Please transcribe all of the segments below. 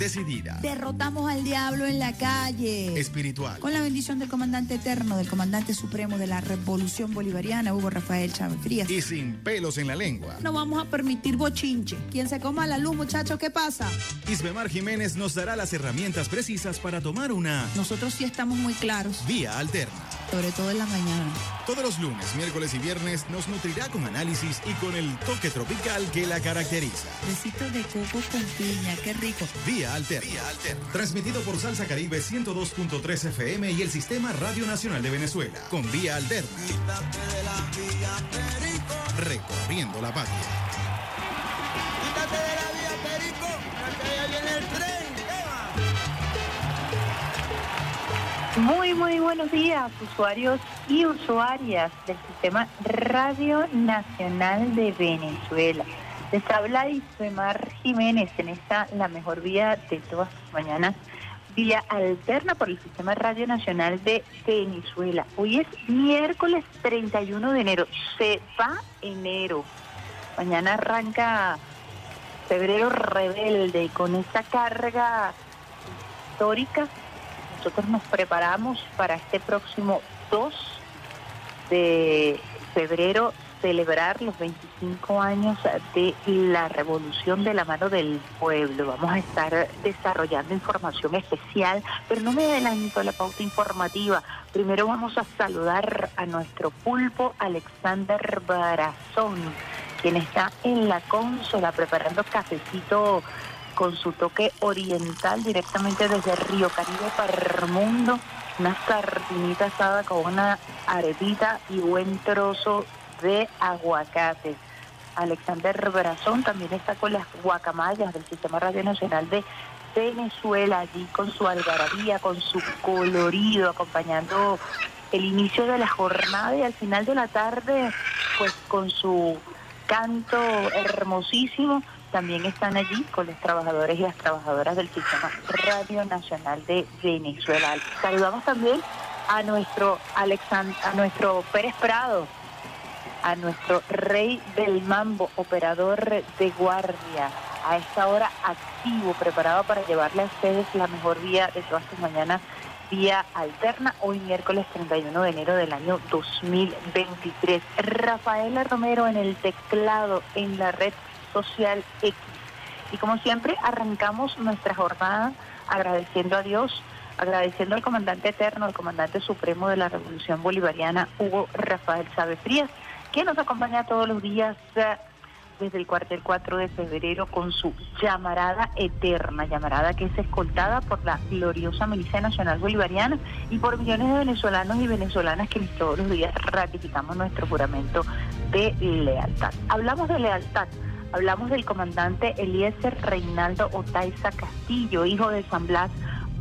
Decidida. Derrotamos al diablo en la calle. Espiritual. Con la bendición del comandante eterno, del comandante supremo de la Revolución Bolivariana, Hugo Rafael Chávez Frías. Y sin pelos en la lengua. No vamos a permitir bochinche. Quien se coma la luz, muchachos, ¿qué pasa? Isbemar Jiménez nos dará las herramientas precisas para tomar una Nosotros sí estamos muy claros, vía alterna. sobre todo en la mañana. Todos los lunes, miércoles y viernes nos nutrirá con análisis y con el toque tropical que la caracteriza. Besitos de coco con piña, qué rico. Vía Alterna. Transmitido por Salsa Caribe 102.3 FM y el Sistema Radio Nacional de Venezuela. Con Vía Alterna. Recorriendo la patria. Quítate de la vía, Perico, que ya viene el tren. Muy, muy buenos días, usuarios y usuarias del Sistema Radio Nacional de Venezuela. Les habla Ismar Jiménez en esta, la mejor vía de todas las mañanas, vía alterna por el Sistema Radio Nacional de Venezuela. Hoy es miércoles 31 de enero, se va enero. Mañana arranca febrero rebelde y con esta carga histórica nosotros nos preparamos para este próximo 2 de febrero celebrar los 25 años de la revolución de la mano del pueblo. Vamos a estar desarrollando información especial, pero no me adelanto a la pauta informativa. Primero vamos a saludar a nuestro pulpo Alexander Barazón, quien está en la consola preparando cafecito con su toque oriental directamente desde Río Caribe para el mundo. Una sardinita asada con una arepita y buen trozo de aguacate. Alexander Brazón también está con las guacamayas del Sistema Radio Nacional de Venezuela, allí con su algarabía, con su colorido, acompañando el inicio de la jornada y al final de la tarde, pues con su canto hermosísimo, también están allí con los trabajadores y las trabajadoras del Sistema Radio Nacional de Venezuela. Saludamos también a nuestro Alexand a nuestro Pérez Prado, a nuestro rey del mambo, operador de guardia, a esta hora activo, preparado para llevarle a ustedes la mejor vía de todas sus mañanas, vía alterna, hoy miércoles 31 de enero del año 2023. Rafaela Romero en el teclado, en la red social X. Y como siempre, arrancamos nuestra jornada agradeciendo a Dios, agradeciendo al comandante eterno, al comandante supremo de la Revolución Bolivariana, Hugo Rafael Chávez Frías, que nos acompaña todos los días eh, desde el cuartel 4 de febrero con su llamarada eterna, llamarada que es escoltada por la gloriosa Milicia Nacional Bolivariana y por millones de venezolanos y venezolanas que todos los días ratificamos nuestro juramento de lealtad. Hablamos de lealtad. Hablamos del comandante Eliezer Reinaldo Otaiza Castillo, hijo de San Blas,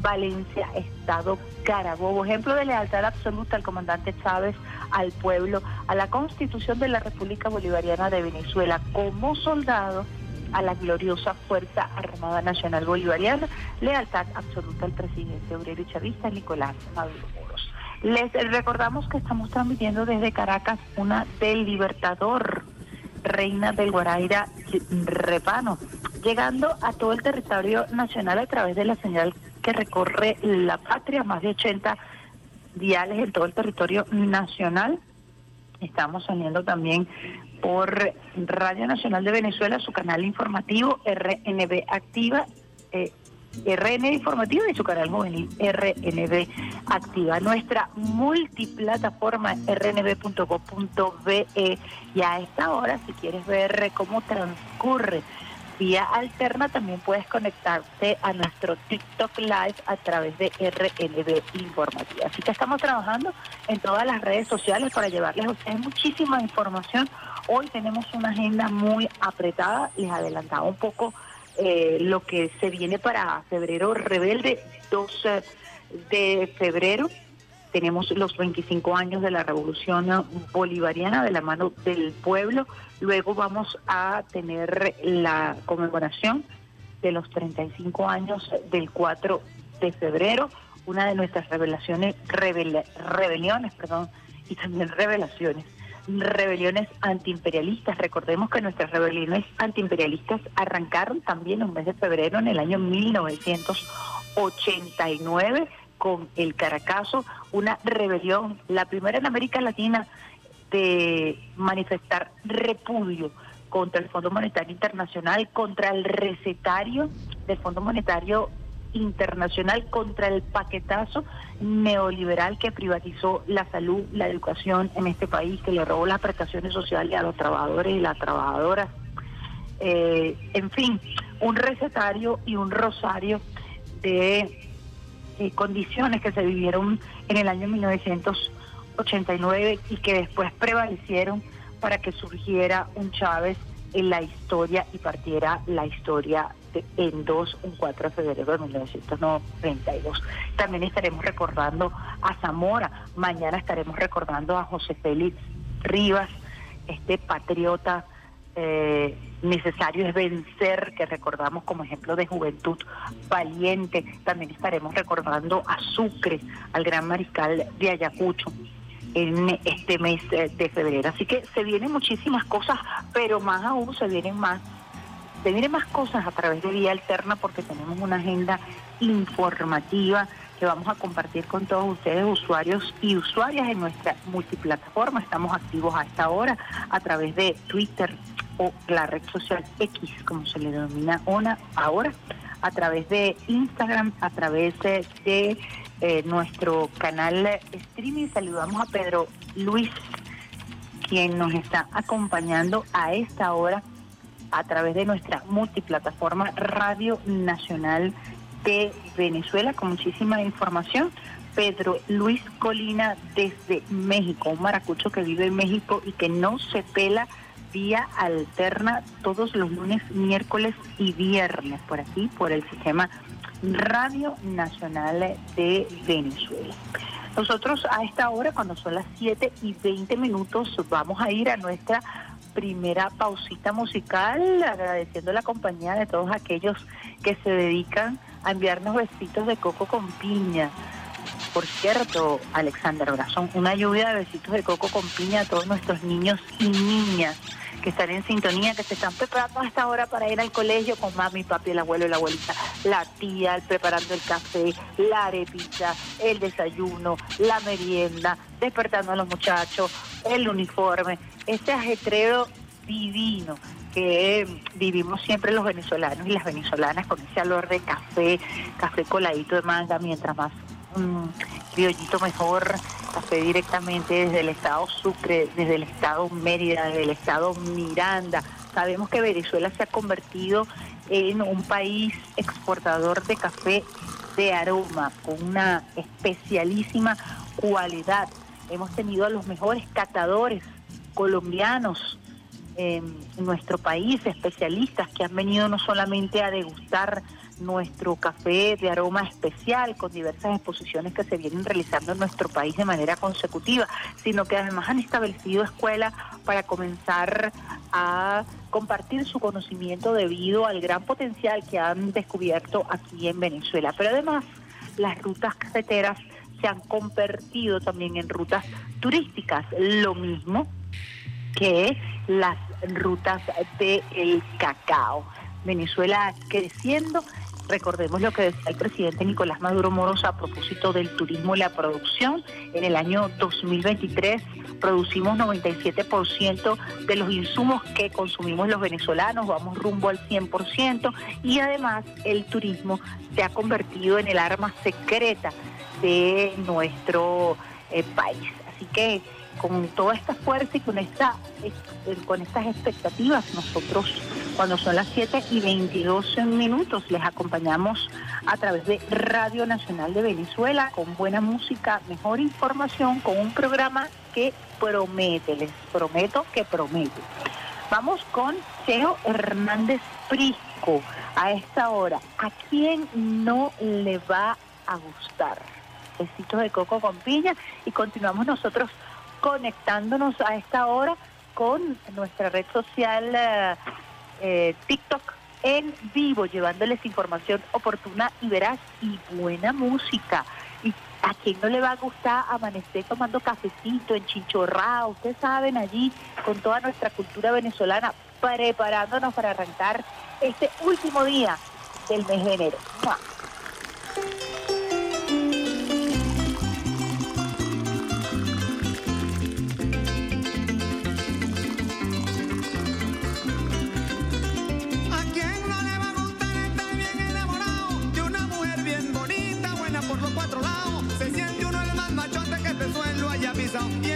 Valencia, Estado Carabobo. Ejemplo de lealtad absoluta al comandante Chávez, al pueblo, a la constitución de la República Bolivariana de Venezuela, como soldado a la gloriosa Fuerza Armada Nacional Bolivariana, lealtad absoluta al presidente obrero y chavista Nicolás Maduro Moros. Les recordamos que estamos transmitiendo desde Caracas una del Libertador, Reina del Guaraira Repano, llegando a todo el territorio nacional a través de la señal que recorre la patria, más de 80 diales en todo el territorio nacional. Estamos saliendo también por Radio Nacional de Venezuela, su canal informativo RNB Activa, eh, RNB Informativo y su canal juvenil RNB Activa. Nuestra multiplataforma rnb.co.be y a esta hora, si quieres ver cómo transcurre vía alterna, también puedes conectarte a nuestro TikTok Live a través de RNB Informativa. Así que estamos trabajando en todas las redes sociales para llevarles a ustedes muchísima información. Hoy tenemos una agenda muy apretada, les adelantaba un poco eh, lo que se viene para febrero rebelde, 12 de febrero. Tenemos los 25 años de la revolución bolivariana de la mano del pueblo. Luego vamos a tener la conmemoración de los 35 años del 4 de febrero. una de nuestras revelaciones, rebeliones, perdón, y también revelaciones, rebeliones antiimperialistas. Recordemos que nuestras rebeliones antiimperialistas arrancaron también en un mes de febrero en el año 1989 con el Caracazo, una rebelión, la primera en América Latina de manifestar repudio contra el Fondo Monetario Internacional, contra el recetario del Fondo Monetario Internacional, contra el paquetazo neoliberal que privatizó la salud, la educación en este país, que le robó las prestaciones sociales a los trabajadores y las trabajadoras. Eh, en fin, un recetario y un rosario de eh, condiciones que se vivieron en el año 1989 y que después prevalecieron para que surgiera un Chávez en la historia y partiera la historia en 2, un 4 de febrero de 1992. También estaremos recordando a Zamora, mañana estaremos recordando a José Félix Rivas, este patriota eh, necesario es vencer, que recordamos como ejemplo de juventud valiente. También estaremos recordando a Sucre, al gran mariscal de Ayacucho en este mes eh, de febrero. Así que se vienen muchísimas cosas, pero más aún se vienen más, se vienen más cosas a través de Vía Alterna porque tenemos una agenda informativa que vamos a compartir con todos ustedes, usuarios y usuarias en nuestra multiplataforma. Estamos activos a esta hora a través de Twitter o la red social X, como se le denomina ahora, a través de Instagram, a través de eh, nuestro canal streaming. Saludamos a Pedro Luis, quien nos está acompañando a esta hora a través de nuestra multiplataforma Radio Nacional de Venezuela, con muchísima información. Pedro Luis Colina desde México, un maracucho que vive en México y que no se pela vía alterna todos los lunes, miércoles y viernes, por aquí, por el sistema Radio Nacional de Venezuela. Nosotros a esta hora, cuando son las 7 y 20 minutos, vamos a ir a nuestra primera pausita musical, agradeciendo la compañía de todos aquellos que se dedican a enviarnos besitos de coco con piña. Por cierto, Alexander Brazón, una lluvia de besitos de coco con piña a todos nuestros niños y niñas que están en sintonía, que se están preparando a esta hora para ir al colegio con mami, papi, el abuelo y la abuelita, la tía, preparando el café, la arepita, el desayuno, la merienda, despertando a los muchachos, el uniforme, ese ajetreo divino que vivimos siempre los venezolanos y las venezolanas con ese olor de café, café coladito de manga, mientras más um, criollito mejor, café directamente desde el estado Sucre, desde el estado Mérida, desde el estado Miranda. Sabemos que Venezuela se ha convertido en un país exportador de café de aroma, con una especialísima cualidad. Hemos tenido a los mejores catadores colombianos en nuestro país, especialistas que han venido no solamente a degustar nuestro café de aroma especial con diversas exposiciones que se vienen realizando en nuestro país de manera consecutiva, sino que además han establecido escuelas para comenzar a compartir su conocimiento debido al gran potencial que han descubierto aquí en Venezuela. Pero además, las rutas cafeteras se han convertido también en rutas turísticas, lo mismo que las rutas del cacao. Venezuela creciendo. Recordemos lo que decía el presidente Nicolás Maduro Moros a propósito del turismo y la producción. En el año 2023 producimos 97% de los insumos que consumimos los venezolanos, vamos rumbo al 100% y además el turismo se ha convertido en el arma secreta de nuestro eh, país. Así que con toda esta fuerza y con, esta, con estas expectativas, nosotros cuando son las 7 y 22 minutos les acompañamos a través de Radio Nacional de Venezuela con buena música, mejor información, con un programa que promete, les prometo que promete. Vamos con Cheo Hernández Prisco a esta hora. ¿A quién no le va a gustar? Besitos de coco con piña y continuamos nosotros conectándonos a esta hora con nuestra red social eh, eh, TikTok en vivo, llevándoles información oportuna y veraz y buena música. Y a quién no le va a gustar amanecer tomando cafecito, en chichorrao, ustedes saben, allí con toda nuestra cultura venezolana, preparándonos para arrancar este último día del mes de enero. En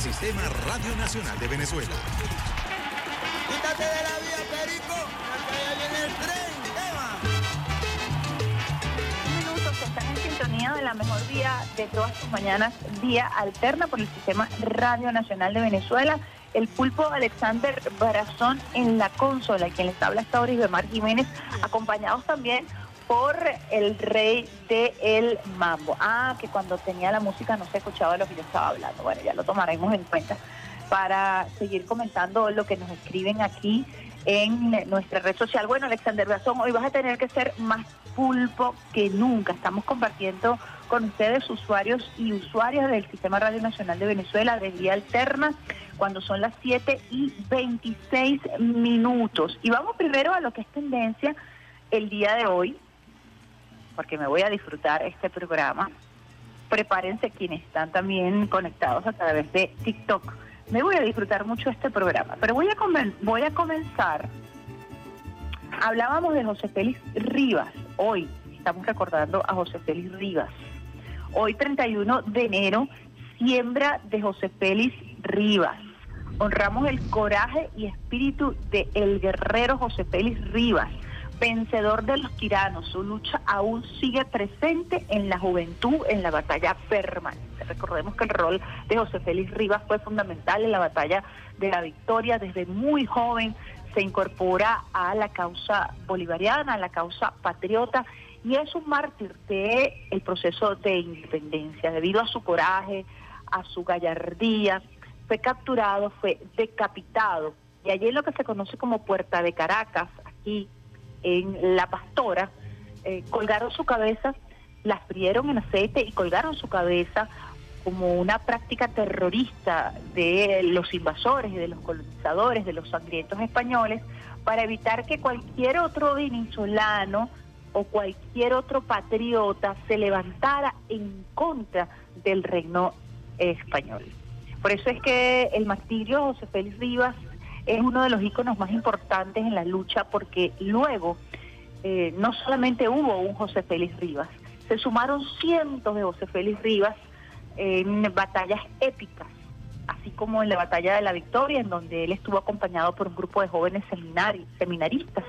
FM y el Sistema Radio Nacional de Venezuela. Quítate de la vía, Perico, que allá viene el tren. Tema. minutos están en sintonía de la mejor día de todas sus mañanas, día alterna por el sistema Radio Nacional de Venezuela. El pulpo Alexander Barazón en la consola, quien les habla hasta ahora Mar Jiménez, acompañados también por el rey de el mambo. Ah, que cuando tenía la música no se escuchaba lo que yo estaba hablando. Bueno, ya lo tomaremos en cuenta para seguir comentando lo que nos escriben aquí en nuestra red social. Bueno, Alexander Brazón, hoy vas a tener que ser más pulpo que nunca. Estamos compartiendo con ustedes, usuarios y usuarias del Sistema Radio Nacional de Venezuela, de Vía Alterna, cuando son las 7 y 26 minutos. Y vamos primero a lo que es tendencia el día de hoy, porque me voy a disfrutar este programa. Prepárense quienes están también conectados a través de TikTok. Me voy a disfrutar mucho este programa, pero voy a, voy a comenzar. Hablábamos de José Félix Rivas. Hoy estamos recordando a José Félix Rivas. Hoy, 31 de enero, siembra de José Félix Rivas. Honramos el coraje y espíritu de el guerrero José Félix Rivas, vencedor de los tiranos. Su lucha aún sigue presente en la juventud, en la batalla permanente. Recordemos que el rol de José Félix Rivas fue fundamental en la batalla de la victoria. Desde muy joven se incorpora a la causa bolivariana, a la causa patriota, y es un mártir del el proceso de independencia. Debido a su coraje, a su gallardía, fue capturado, fue decapitado. Y allí en lo que se conoce como Puerta de Caracas, aquí en La Pastora, eh, colgaron su cabeza, la frieron en aceite y colgaron su cabeza como una práctica terrorista de los invasores, de los colonizadores, de los sangrientos españoles, para evitar que cualquier otro venezolano o cualquier otro patriota se levantara en contra del reino español. Por eso es que el martirio José Félix Rivas es uno de los íconos más importantes en la lucha porque luego eh, no solamente hubo un José Félix Rivas, se sumaron cientos de José Félix Rivas en batallas épicas, así como en la batalla de la Victoria, en donde él estuvo acompañado por un grupo de jóvenes seminari seminaristas,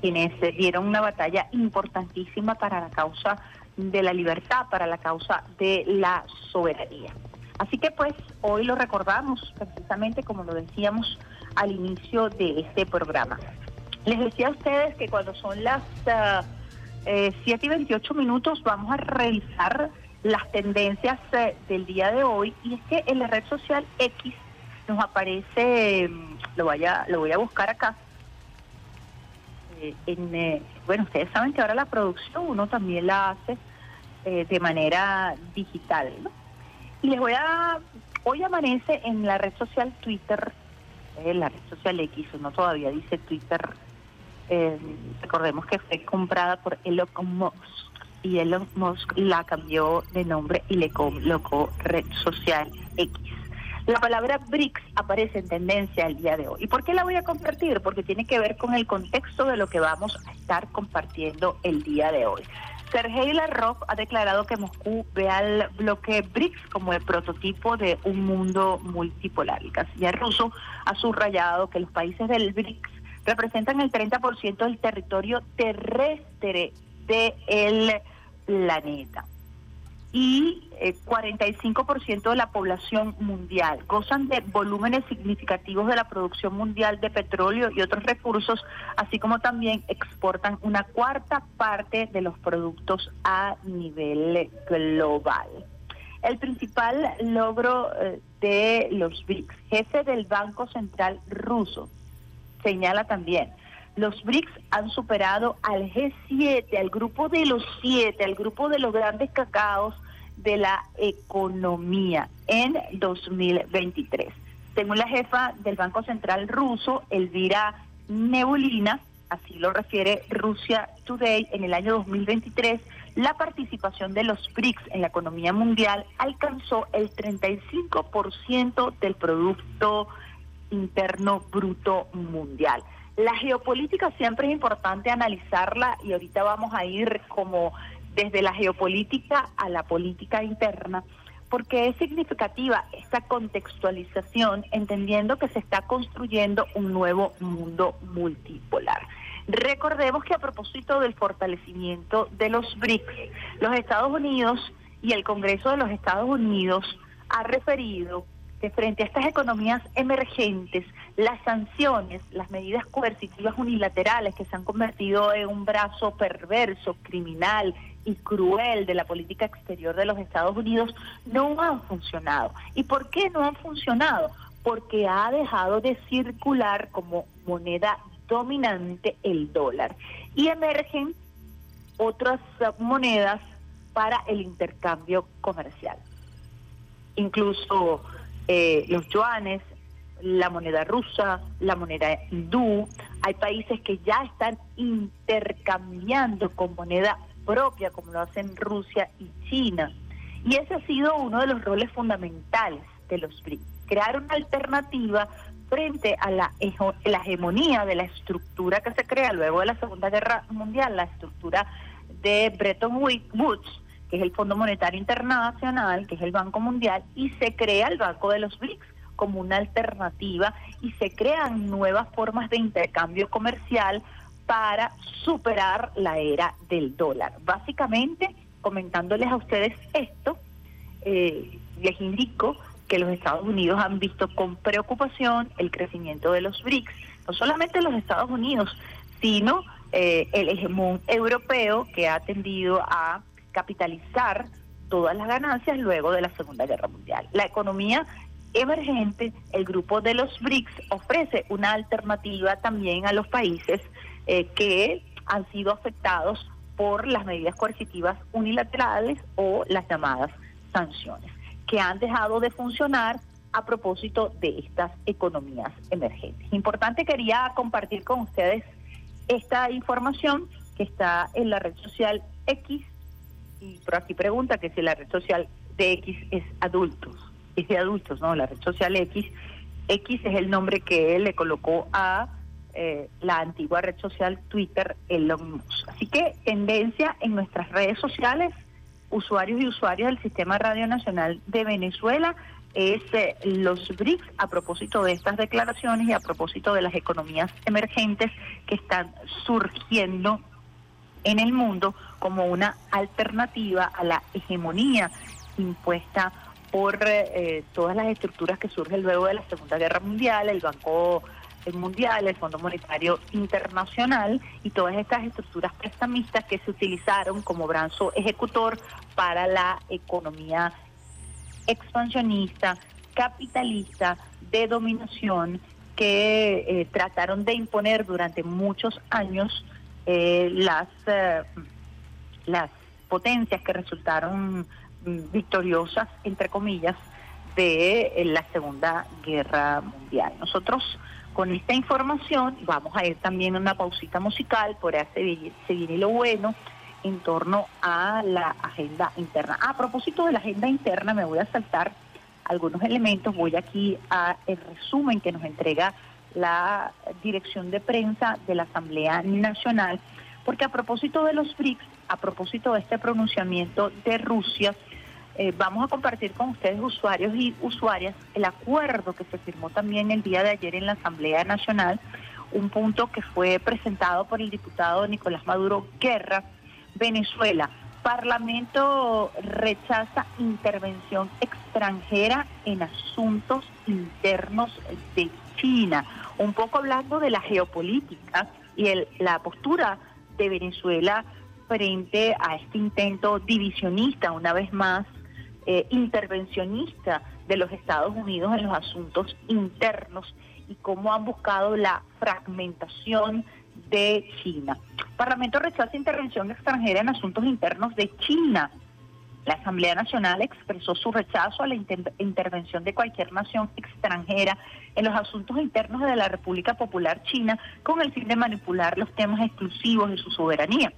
quienes dieron una batalla importantísima para la causa de la libertad, para la causa de la soberanía. Así que pues hoy lo recordamos precisamente como lo decíamos al inicio de este programa. Les decía a ustedes que cuando son las uh, eh, 7 y 28 minutos vamos a revisar las tendencias eh, del día de hoy y es que en la red social X nos aparece, mm, lo, vaya, lo voy a buscar acá, eh, en, eh, bueno, ustedes saben que ahora la producción uno también la hace eh, de manera digital. Y les voy a, hoy amanece en la red social Twitter, la red social X, uno todavía dice Twitter, eh, recordemos que fue comprada por Elon Musk y Elon Musk la cambió de nombre y le colocó red social X. La palabra BRICS aparece en tendencia el día de hoy. ¿Y por qué la voy a compartir? Porque tiene que ver con el contexto de lo que vamos a estar compartiendo el día de hoy. Sergei Lavrov ha declarado que Moscú ve al bloque BRICS como el prototipo de un mundo multipolar. El canciller ruso ha subrayado que los países del BRICS representan el 30% del territorio terrestre del planeta y eh, 45% de la población mundial. Gozan de volúmenes significativos de la producción mundial de petróleo y otros recursos, así como también exportan una cuarta parte de los productos a nivel global. El principal logro eh, de los BRICS, jefe del Banco Central ruso, señala también, los BRICS han superado al G7, al grupo de los siete, al grupo de los grandes cacaos de la economía en 2023. Según la jefa del Banco Central ruso, Elvira Nebulina, así lo refiere Rusia Today, en el año 2023, la participación de los BRICS en la economía mundial alcanzó el 35% del Producto Interno Bruto Mundial. La geopolítica siempre es importante analizarla y ahorita vamos a ir como desde la geopolítica a la política interna, porque es significativa esta contextualización, entendiendo que se está construyendo un nuevo mundo multipolar. Recordemos que a propósito del fortalecimiento de los BRICS, los Estados Unidos y el Congreso de los Estados Unidos ha referido frente a estas economías emergentes, las sanciones, las medidas coercitivas unilaterales que se han convertido en un brazo perverso, criminal y cruel de la política exterior de los Estados Unidos no han funcionado. ¿Y por qué no han funcionado? Porque ha dejado de circular como moneda dominante el dólar y emergen otras monedas para el intercambio comercial. Incluso eh, los yuanes, la moneda rusa, la moneda hindú. Hay países que ya están intercambiando con moneda propia, como lo hacen Rusia y China. Y ese ha sido uno de los roles fundamentales de los BRICS, crear una alternativa frente a la, la hegemonía de la estructura que se crea luego de la Segunda Guerra Mundial, la estructura de Bretton Woods, que es el Fondo Monetario Internacional, que es el Banco Mundial, y se crea el Banco de los BRICS como una alternativa y se crean nuevas formas de intercambio comercial para superar la era del dólar. Básicamente, comentándoles a ustedes esto, eh, les indico que los Estados Unidos han visto con preocupación el crecimiento de los BRICS, no solamente los Estados Unidos, sino eh, el hegemón europeo que ha tendido a capitalizar todas las ganancias luego de la Segunda Guerra Mundial. La economía emergente, el grupo de los BRICS ofrece una alternativa también a los países eh, que han sido afectados por las medidas coercitivas unilaterales o las llamadas sanciones. que han dejado de funcionar a propósito de estas economías emergentes. Importante, quería compartir con ustedes esta información que está en la red social X, y por aquí pregunta que si la red social de X es adultos, es de adultos, ¿no? La red social X, X es el nombre que él le colocó a eh, la antigua red social Twitter, Elon Musk. Así que tendencia en nuestras redes sociales, usuarios y usuarias del Sistema Radio Nacional de Venezuela, es eh, los BRICS a propósito de estas declaraciones y a propósito de las economías emergentes que están surgiendo en el mundo como una alternativa a la hegemonía impuesta por eh, todas las estructuras que surgen luego de la Segunda Guerra Mundial, el Banco Mundial, el Fondo Monetario Internacional y todas estas estructuras prestamistas que se utilizaron como brazo ejecutor para la economía expansionista, capitalista, de dominación, que eh, trataron de imponer durante muchos años eh, las, eh, las potencias que resultaron mm, victoriosas, entre comillas, de la Segunda Guerra Mundial. Nosotros con esta información vamos a ir también una pausita musical por seguir, seguir lo bueno en torno a la agenda interna. A propósito de la agenda interna, me voy a saltar algunos elementos. Voy aquí a el resumen que nos entrega la dirección de prensa de la Asamblea Nacional, porque a propósito de los BRICS, a propósito de este pronunciamiento de Rusia, eh, vamos a compartir con ustedes, usuarios y usuarias, el acuerdo que se firmó también el día de ayer en la Asamblea Nacional, un punto que fue presentado por el diputado Nicolás Maduro Guerra, Venezuela. Parlamento rechaza intervención extranjera en asuntos internos de China. Un poco hablando de la geopolítica y el, la postura de Venezuela frente a este intento divisionista, una vez más, eh, intervencionista de los Estados Unidos en los asuntos internos y cómo han buscado la fragmentación de China. Parlamento rechaza intervención extranjera en asuntos internos de China. La Asamblea Nacional expresó su rechazo a la intervención de cualquier nación extranjera en los asuntos internos de la República Popular China con el fin de manipular los temas exclusivos de su soberanía.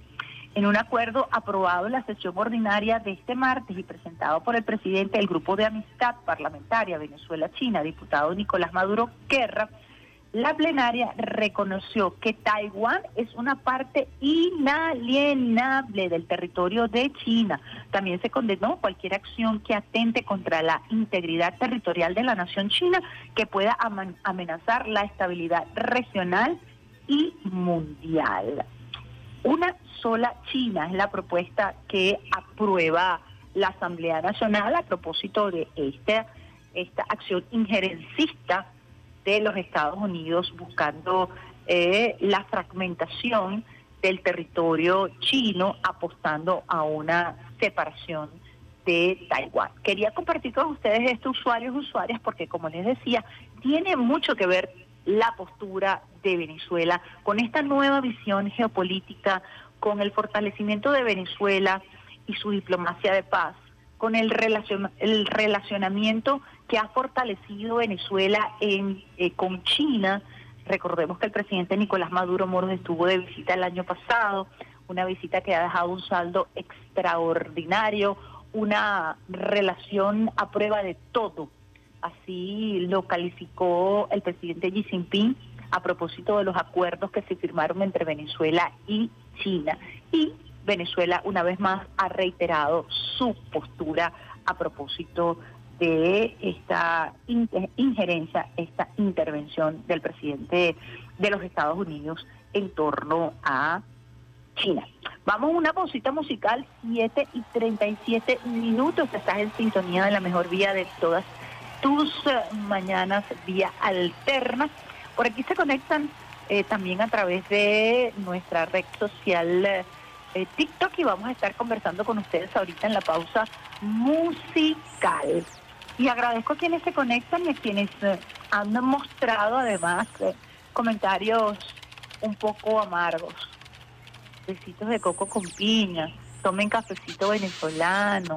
En un acuerdo aprobado en la sesión ordinaria de este martes y presentado por el presidente del Grupo de Amistad Parlamentaria Venezuela-China, diputado Nicolás Maduro Guerra, la plenaria reconoció que Taiwán es una parte inalienable del territorio de China. También se condenó cualquier acción que atente contra la integridad territorial de la nación china que pueda amenazar la estabilidad regional y mundial. Una sola China es la propuesta que aprueba la Asamblea Nacional a propósito de esta, esta acción injerencista de los Estados Unidos buscando eh, la fragmentación del territorio chino, apostando a una separación de Taiwán. Quería compartir con ustedes estos usuarios usuarias porque, como les decía, tiene mucho que ver la postura de Venezuela con esta nueva visión geopolítica, con el fortalecimiento de Venezuela y su diplomacia de paz, con el, el relacionamiento que ha fortalecido Venezuela en, eh, con China. Recordemos que el presidente Nicolás Maduro Moros estuvo de visita el año pasado, una visita que ha dejado un saldo extraordinario, una relación a prueba de todo. Así lo calificó el presidente Xi Jinping a propósito de los acuerdos que se firmaron entre Venezuela y China. Y Venezuela, una vez más, ha reiterado su postura a propósito de esta injerencia, esta intervención del presidente de los Estados Unidos en torno a China. Vamos a una pausita musical, 7 y 37 minutos. Estás en sintonía de la mejor vía de todas tus eh, mañanas, vía alterna. Por aquí se conectan eh, también a través de nuestra red social eh, TikTok y vamos a estar conversando con ustedes ahorita en la pausa musical. Y agradezco a quienes se conectan y a quienes eh, han mostrado además eh, comentarios un poco amargos. Besitos de coco con piña, tomen cafecito venezolano,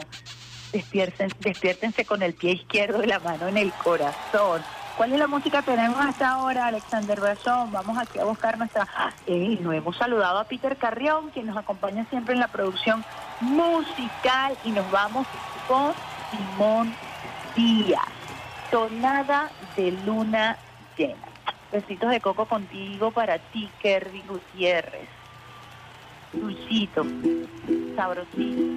Despierten, despiértense con el pie izquierdo y la mano en el corazón. ¿Cuál es la música que tenemos hasta ahora, Alexander Brazón? Vamos aquí a buscar nuestra... Eh, no hemos saludado a Peter Carrión, quien nos acompaña siempre en la producción musical, y nos vamos con Simón Díaz. Tonada de luna llena. Besitos de coco contigo para ti, Kerry Gutiérrez. Dulcito, sabrosito.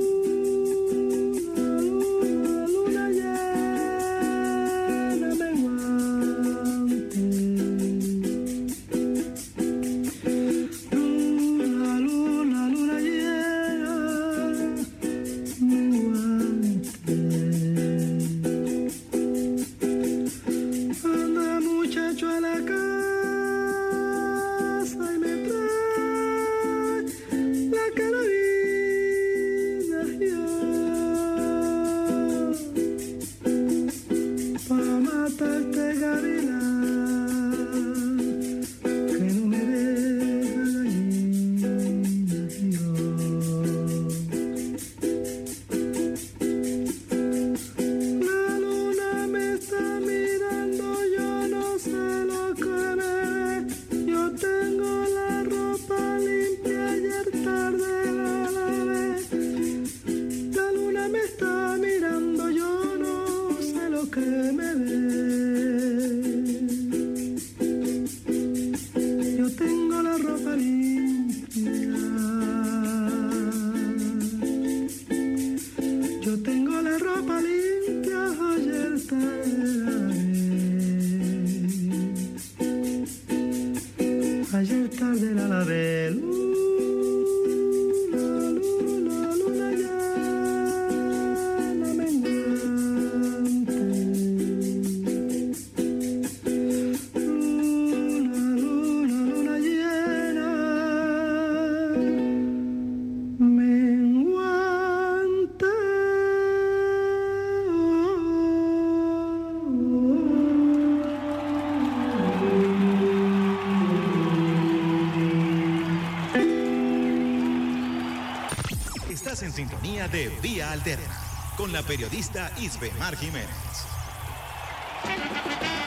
Estás en sintonía de Vía Alterna con la periodista Isbemar Jiménez.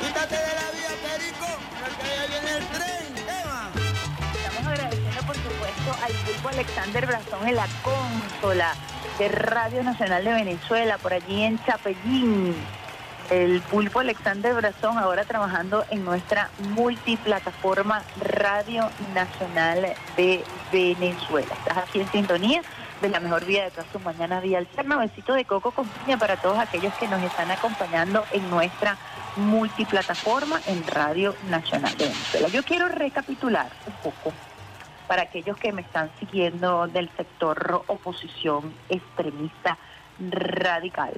Quítate de la vía, Perico, porque ya viene el tren. Eva. Estamos agradeciendo, por supuesto, al grupo Alexander Brazón en la consola de Radio Nacional de Venezuela, por allí en Chapellín. El pulpo Alexander Brazón ahora trabajando en nuestra multiplataforma Radio Nacional de Venezuela. Estás aquí en sintonía de la mejor vida de todas tus mañanas, Vía Alterna. Besito de coco con piña para todos aquellos que nos están acompañando en nuestra multiplataforma en Radio Nacional de Venezuela. Yo quiero recapitular un poco para aquellos que me están siguiendo del sector oposición extremista radical.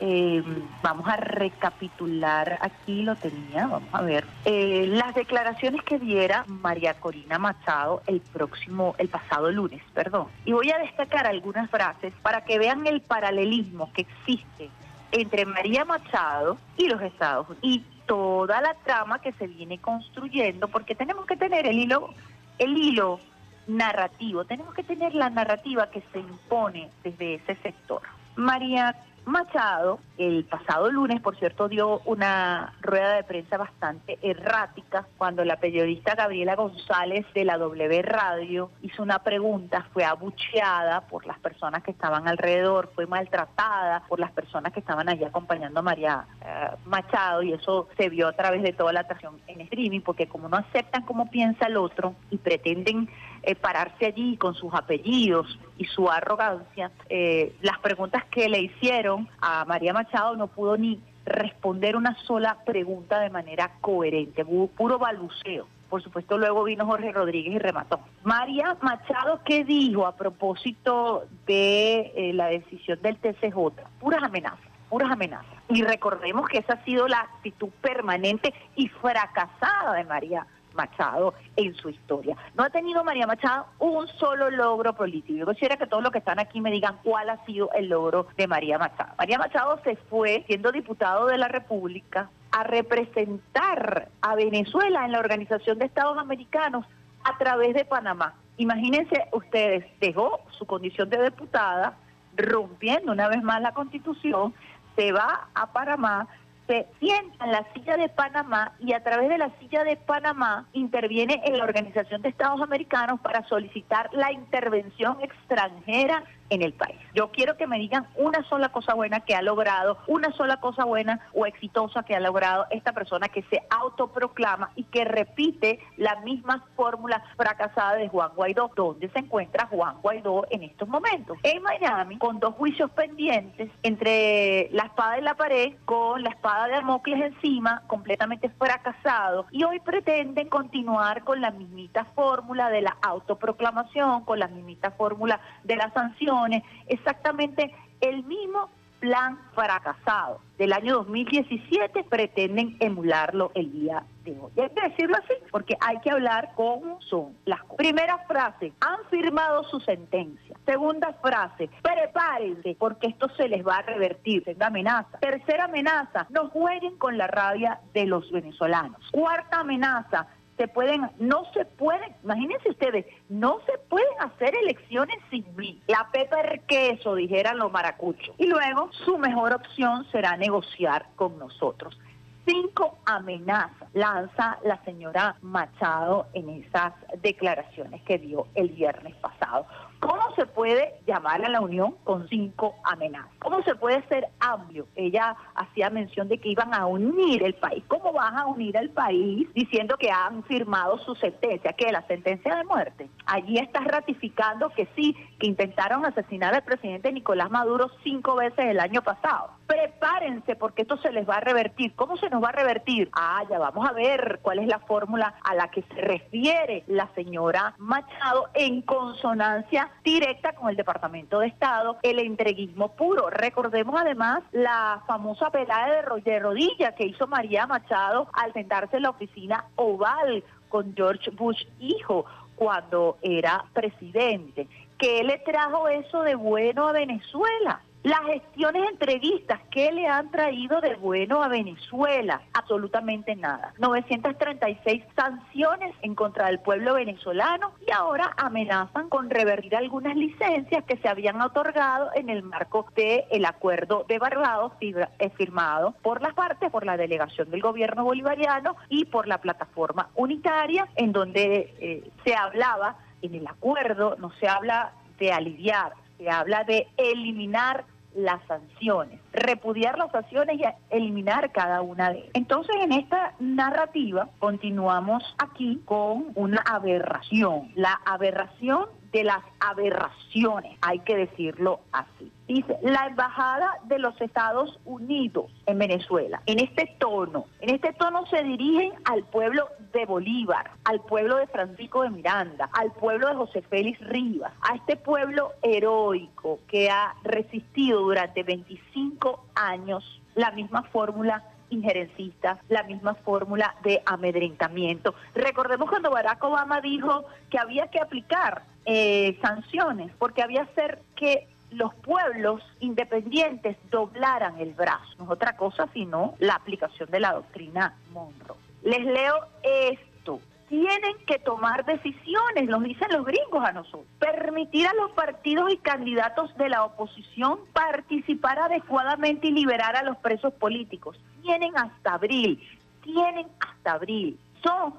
Eh, vamos a recapitular, aquí lo tenía, vamos a ver, eh, las declaraciones que diera María Corina Machado el próximo, el pasado lunes, perdón. Y voy a destacar algunas frases para que vean el paralelismo que existe entre María Machado y los Estados Unidos y toda la trama que se viene construyendo, porque tenemos que tener el hilo, el hilo narrativo, tenemos que tener la narrativa que se impone desde ese sector. María Machado, el pasado lunes, por cierto, dio una rueda de prensa bastante errática cuando la periodista Gabriela González de la W Radio hizo una pregunta, fue abucheada por las personas que estaban alrededor, fue maltratada por las personas que estaban allí acompañando a María eh, Machado y eso se vio a través de toda la atracción en streaming porque como no aceptan cómo piensa el otro y pretenden eh, pararse allí con sus apellidos y su arrogancia, eh, las preguntas que le hicieron a María Machado no pudo ni responder una sola pregunta de manera coherente, hubo puro baluceo. Por supuesto, luego vino Jorge Rodríguez y remató. María Machado, ¿qué dijo a propósito de eh, la decisión del TCJ? Puras amenazas, puras amenazas. Y recordemos que esa ha sido la actitud permanente y fracasada de María Machado en su historia. No ha tenido María Machado un solo logro político. Yo quisiera que todos los que están aquí me digan cuál ha sido el logro de María Machado. María Machado se fue siendo diputado de la República a representar a Venezuela en la Organización de Estados Americanos a través de Panamá. Imagínense ustedes, dejó su condición de diputada, rompiendo una vez más la constitución, se va a Panamá, se sienta en la silla de Panamá y a través de la silla de Panamá interviene en la Organización de Estados Americanos para solicitar la intervención extranjera en el país. Yo quiero que me digan una sola cosa buena que ha logrado, una sola cosa buena o exitosa que ha logrado esta persona que se autoproclama y que repite la misma fórmula fracasada de Juan Guaidó. ¿Dónde se encuentra Juan Guaidó en estos momentos? En Miami, con dos juicios pendientes, entre la espada y la pared, con la espada de Damocles encima, completamente fracasado, y hoy pretenden continuar con la mismita fórmula de la autoproclamación, con la mismita fórmula de las sanciones, exactamente el mismo plan fracasado del año 2017 pretenden emularlo el día de hoy. Hay que decirlo así, porque hay que hablar cómo son las cosas. Primera frase, han firmado su sentencia. Segunda frase, prepárense, porque esto se les va a revertir. Segunda amenaza. Tercera amenaza, no jueguen con la rabia de los venezolanos. Cuarta amenaza, se pueden, no se pueden, imagínense ustedes, no se pueden hacer elecciones sin mí. La pepper queso, dijeran los maracuchos. Y luego su mejor opción será negociar con nosotros. Cinco amenazas lanza la señora Machado en esas declaraciones que dio el viernes pasado. ¿Cómo se puede llamar a la unión con cinco amenazas? ¿Cómo se puede ser amplio? Ella hacía mención de que iban a unir el país. ¿Cómo vas a unir el país diciendo que han firmado su sentencia? ¿Qué? La sentencia de muerte. Allí estás ratificando que sí, intentaron asesinar al presidente Nicolás Maduro cinco veces el año pasado. Prepárense porque esto se les va a revertir. ¿Cómo se nos va a revertir? Ah, ya vamos a ver cuál es la fórmula a la que se refiere la señora Machado en consonancia directa con el Departamento de Estado, el entreguismo puro. Recordemos además la famosa pelada de, de rodilla que hizo María Machado al sentarse en la oficina oval con George Bush hijo cuando era presidente. ¿Qué le trajo eso de bueno a Venezuela? Las gestiones entreguistas, ¿qué le han traído de bueno a Venezuela? Absolutamente nada. 936 sanciones en contra del pueblo venezolano y ahora amenazan con revertir algunas licencias que se habían otorgado en el marco del el acuerdo de Barbados eh, firmado por las partes, por la delegación del gobierno bolivariano y por la plataforma unitaria, en donde eh, se hablaba en el acuerdo, no se habla de aliviar, se habla de eliminar las sanciones, repudiar las sanciones y eliminar cada una de ellas. Entonces, en esta narrativa continuamos aquí con una aberración, la aberración de las aberraciones, hay que decirlo así. Dice, la Embajada de los Estados Unidos en Venezuela, en este tono, en este tono se dirigen al pueblo de Bolívar, al pueblo de Francisco de Miranda, al pueblo de José Félix Rivas, a este pueblo heroico que ha resistido durante 25 años la misma fórmula injerencista, la misma fórmula de amedrentamiento. Recordemos cuando Barack Obama dijo que había que aplicar eh, sanciones, porque había hacer que los pueblos independientes doblaran el brazo. No es otra cosa sino la aplicación de la doctrina Monroe. Les leo esto. tienen que tomar decisiones, los dicen los gringos a nosotros. Permitir a los partidos y candidatos de la oposición participar adecuadamente y liberar a los presos políticos. Tienen hasta abril, tienen hasta abril. Son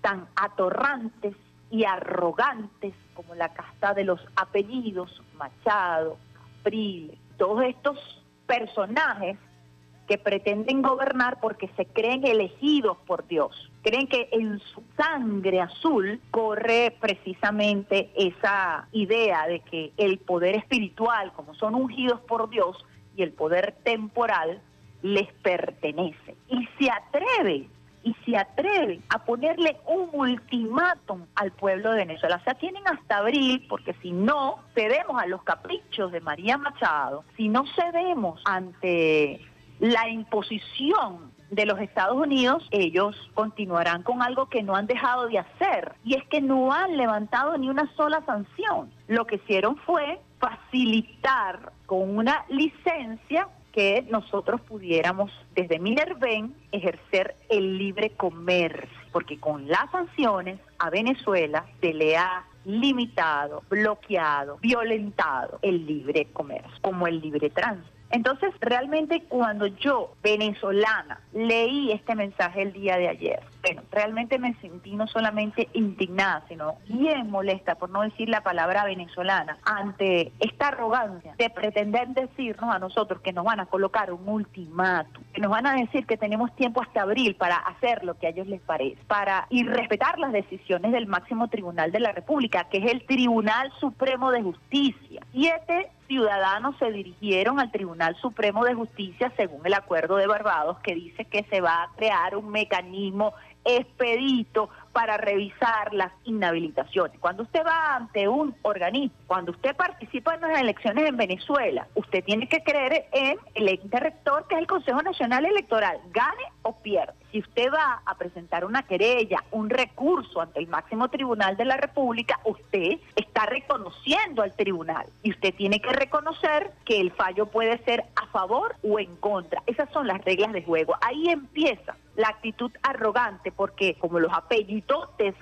tan atorrantes y arrogantes como la casta de los apellidos Machado, Capriles, todos estos personajes que pretenden gobernar porque se creen elegidos por Dios. Creen que en su sangre azul corre precisamente esa idea de que el poder espiritual, como son ungidos por Dios, y el poder temporal les pertenece. Y se atreve, y se atreve a ponerle un ultimátum al pueblo de Venezuela. O sea, tienen hasta abril, porque si no cedemos a los caprichos de María Machado, si no cedemos ante la imposición de los Estados Unidos, ellos continuarán con algo que no han dejado de hacer, y es que no han levantado ni una sola sanción. Lo que hicieron fue facilitar con una licencia que nosotros pudiéramos desde Minerven ejercer el libre comercio, porque con las sanciones a Venezuela se le ha limitado, bloqueado, violentado el libre comercio, como el libre tránsito. Entonces, realmente cuando yo, venezolana, leí este mensaje el día de ayer, bueno, realmente me sentí no solamente indignada, sino bien molesta, por no decir la palabra venezolana, ante esta arrogancia de pretender decirnos a nosotros que nos van a colocar un ultimátum, que nos van a decir que tenemos tiempo hasta abril para hacer lo que a ellos les parece, para y respetar las decisiones del máximo tribunal de la República, que es el Tribunal Supremo de Justicia. Siete ciudadanos se dirigieron al Tribunal Supremo de Justicia según el acuerdo de Barbados que dice que se va a crear un mecanismo expedito para revisar las inhabilitaciones. Cuando usted va ante un organismo, cuando usted participa en las elecciones en Venezuela, usted tiene que creer en el ente que es el Consejo Nacional Electoral, gane o pierda. Si usted va a presentar una querella, un recurso ante el máximo tribunal de la República, usted está reconociendo al tribunal y usted tiene que reconocer que el fallo puede ser a favor o en contra. Esas son las reglas de juego. Ahí empieza la actitud arrogante porque como los apellidos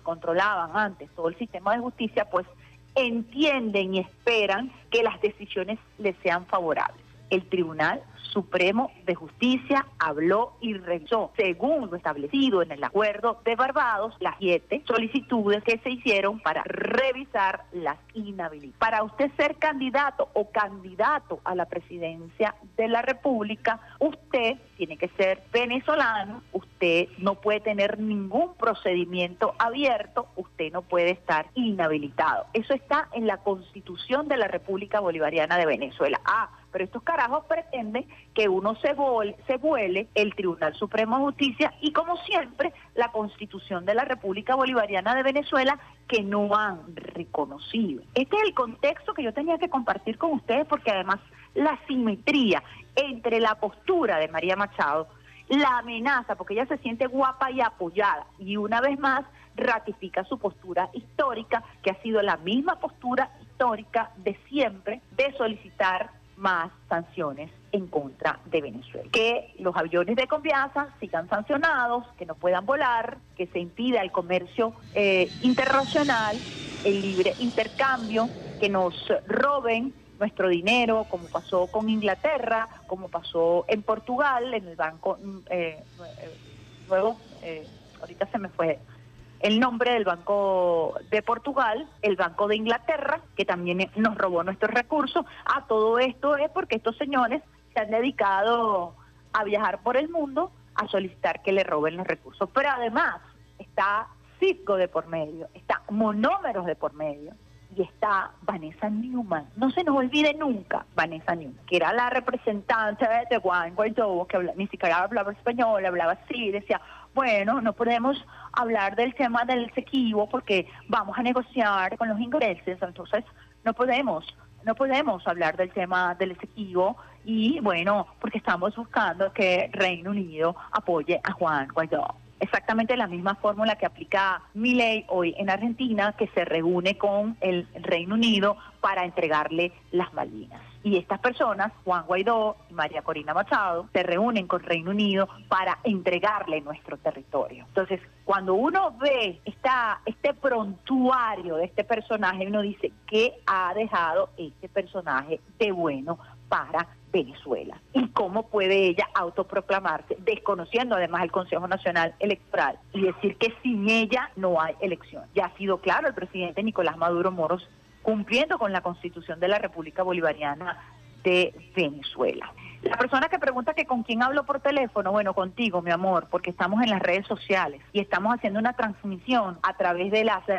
controlaban antes todo el sistema de justicia, pues entienden y esperan que las decisiones les sean favorables. El Tribunal Supremo de Justicia habló y revisó, según lo establecido en el acuerdo de Barbados, las siete solicitudes que se hicieron para revisar las inhabilidades. Para usted ser candidato o candidato a la presidencia de la República, usted tiene que ser venezolano, usted no puede tener ningún procedimiento abierto, usted no puede estar inhabilitado. Eso está en la Constitución de la República Bolivariana de Venezuela. Ah, pero estos carajos pretenden que uno se, vuele el Tribunal Supremo de Justicia y como siempre la Constitución de la República Bolivariana de Venezuela que no han reconocido. Este es el contexto que yo tenía que compartir con ustedes porque además la simetría entre la postura de María Machado, la amenaza, porque ella se siente guapa y apoyada, y una vez más ratifica su postura histórica, que ha sido la misma postura histórica de siempre, de solicitar más sanciones en contra de Venezuela. Que los aviones de confianza sigan sancionados, que no puedan volar, que se impida el comercio eh, internacional, el libre intercambio, que nos roben nuestro dinero, como pasó con Inglaterra, como pasó en Portugal, en el banco, mm, eh, eh, luego, ahorita se me fue el nombre del Banco de Portugal, el Banco de Inglaterra, que también nos robó nuestros recursos. A todo esto es porque estos señores se han dedicado a viajar por el mundo a solicitar que le roben los recursos. Pero además está Cisco de por medio, está Monómeros de por medio y está Vanessa Newman. No se nos olvide nunca Vanessa Newman, que era la representante de Juan Guaidó, que ni siquiera hablaba español, hablaba así, decía, bueno, no podemos hablar del tema del sequivo porque vamos a negociar con los ingleses, entonces no podemos, no podemos hablar del tema del sequivo y bueno, porque estamos buscando que Reino Unido apoye a Juan Guaidó. Exactamente la misma fórmula que aplica Milei hoy en Argentina, que se reúne con el Reino Unido para entregarle las Malvinas. Y estas personas, Juan Guaidó y María Corina Machado, se reúnen con Reino Unido para entregarle nuestro territorio. Entonces, cuando uno ve esta, este prontuario de este personaje, uno dice, ¿qué ha dejado este personaje de bueno para Venezuela y cómo puede ella autoproclamarse, desconociendo además el Consejo Nacional Electoral y decir que sin ella no hay elección. Ya ha sido claro el presidente Nicolás Maduro Moros cumpliendo con la Constitución de la República Bolivariana de Venezuela. La persona que pregunta que con quién hablo por teléfono, bueno, contigo, mi amor, porque estamos en las redes sociales y estamos haciendo una transmisión a través de las eh,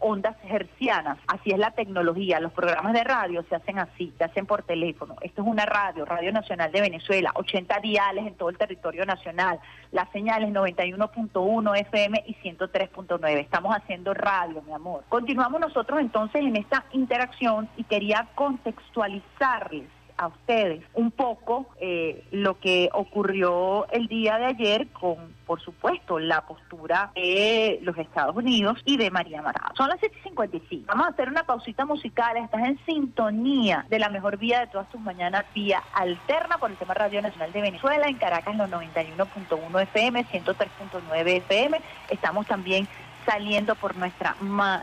ondas hercianas. Así es la tecnología. Los programas de radio se hacen así, se hacen por teléfono. Esto es una radio, Radio Nacional de Venezuela, 80 diales en todo el territorio nacional. Las señales 91.1 FM y 103.9. Estamos haciendo radio, mi amor. Continuamos nosotros entonces en esta interacción y quería contextualizarles a ustedes un poco eh, lo que ocurrió el día de ayer con, por supuesto, la postura de los Estados Unidos y de María Marado. Son las 7.55. Vamos a hacer una pausita musical. Estás en sintonía de la mejor vía de todas tus mañanas, vía alterna por el tema Radio Nacional de Venezuela, en Caracas los 91.1 FM, 103.9 FM. Estamos también saliendo por nuestra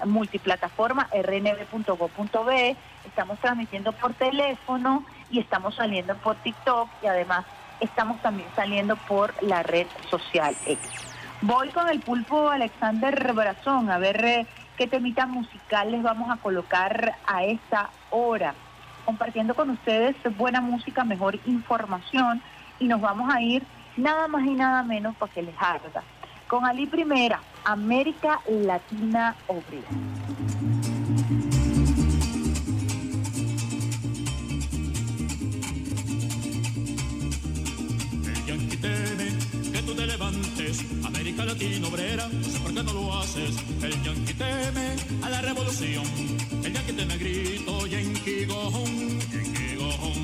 multiplataforma rnb.go.be, estamos transmitiendo por teléfono y estamos saliendo por TikTok y además estamos también saliendo por la red social X. Voy con el pulpo Alexander Brazón a ver eh, qué temita musical les vamos a colocar a esta hora, compartiendo con ustedes buena música, mejor información y nos vamos a ir nada más y nada menos para que les arda. Con Ali Primera, América Latina Obrera. América Latina obrera, no sé por qué no lo haces. El yanqui teme a la revolución, el yanqui teme grito, yanqui gojón, yanqui gojón.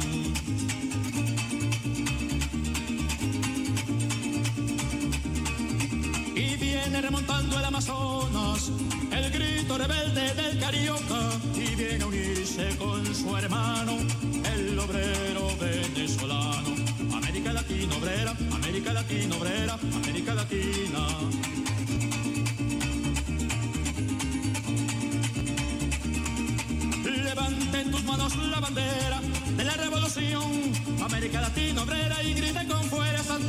Y viene remontando el Amazonas, el grito rebelde del carioca, y viene a unirse con su hermano, el obrero venezolano. América Latina obrera, América Latina. Levante en tus manos la bandera de la revolución, América Latina obrera y grite con fuerza,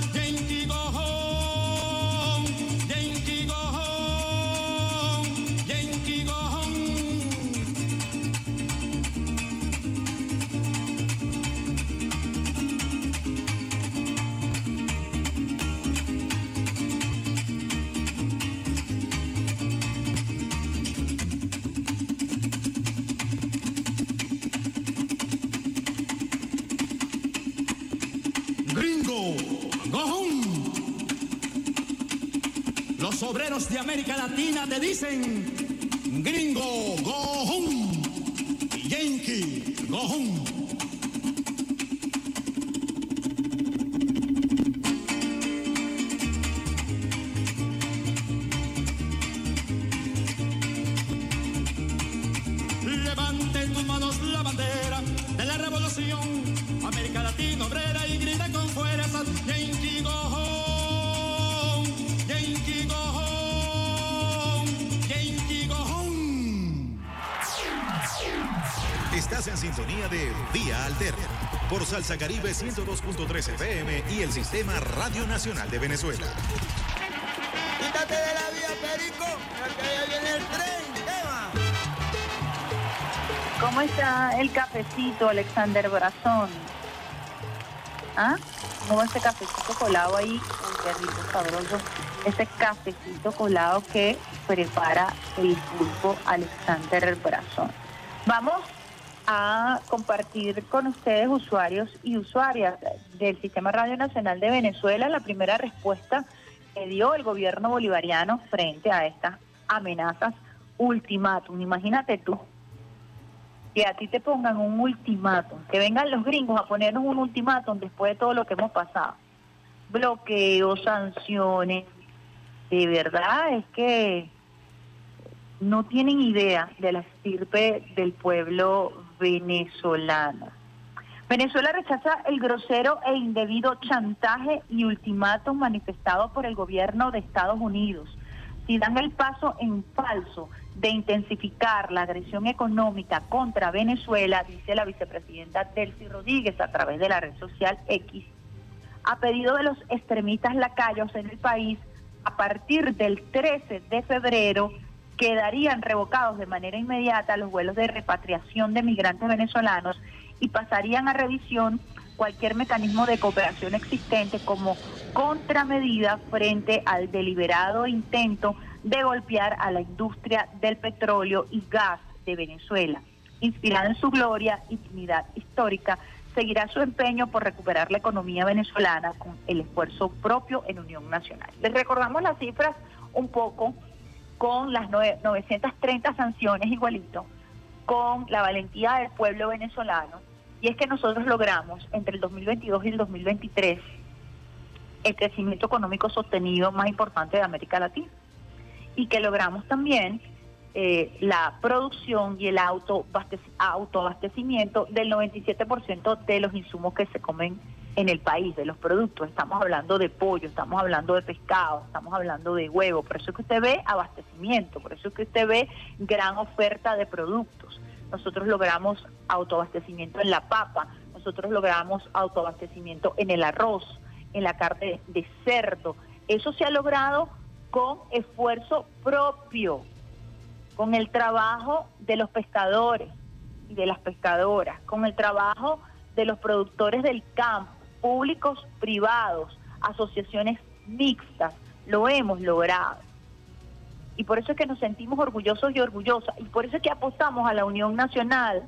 De América Latina te dicen, gringo, go home. Yankee, go home. Sintonía de Vía Alterna por Salsa Caribe 102.3 FM y el Sistema Radio Nacional de Venezuela. Quítate de la vía, Perico, que allá viene el tren. Eva. ¿Cómo está el cafecito, Alexander Brazón? ¿Ah? ¿Cómo ese cafecito colado ahí? Qué rico, sabroso. Ese cafecito colado que prepara el pulpo Alexander Brazón. Vamos a compartir con ustedes, usuarios y usuarias del Sistema Radio Nacional de Venezuela, la primera respuesta que dio el gobierno bolivariano frente a estas amenazas ultimátum. Imagínate tú, que a ti te pongan un ultimátum, que vengan los gringos a ponernos un ultimátum después de todo lo que hemos pasado. Bloqueos, sanciones, de verdad es que no tienen idea de la estirpe del pueblo venezolano. Venezuela rechaza el grosero e indebido chantaje y ultimátum manifestado por el gobierno de Estados Unidos. Si dan el paso en falso de intensificar la agresión económica contra Venezuela, dice la vicepresidenta Delcy Rodríguez a través de la red social X, a pedido de los extremistas lacayos en el país, a partir del 13 de febrero quedarían revocados de manera inmediata los vuelos de repatriación de migrantes venezolanos y pasarían a revisión cualquier mecanismo de cooperación existente como contramedida frente al deliberado intento de golpear a la industria del petróleo y gas de Venezuela. Inspirada en su gloria y dignidad histórica, seguirá su empeño por recuperar la economía venezolana con el esfuerzo propio en Unión Nacional. Les recordamos las cifras un poco con las 930 sanciones igualito, con la valentía del pueblo venezolano, y es que nosotros logramos entre el 2022 y el 2023 el crecimiento económico sostenido más importante de América Latina, y que logramos también eh, la producción y el autoabastecimiento del 97% de los insumos que se comen en el país, de los productos. Estamos hablando de pollo, estamos hablando de pescado, estamos hablando de huevo. Por eso es que usted ve abastecimiento, por eso es que usted ve gran oferta de productos. Nosotros logramos autoabastecimiento en la papa, nosotros logramos autoabastecimiento en el arroz, en la carne de cerdo. Eso se ha logrado con esfuerzo propio, con el trabajo de los pescadores y de las pescadoras, con el trabajo de los productores del campo, públicos, privados, asociaciones mixtas, lo hemos logrado. Y por eso es que nos sentimos orgullosos y orgullosas, y por eso es que apostamos a la Unión Nacional,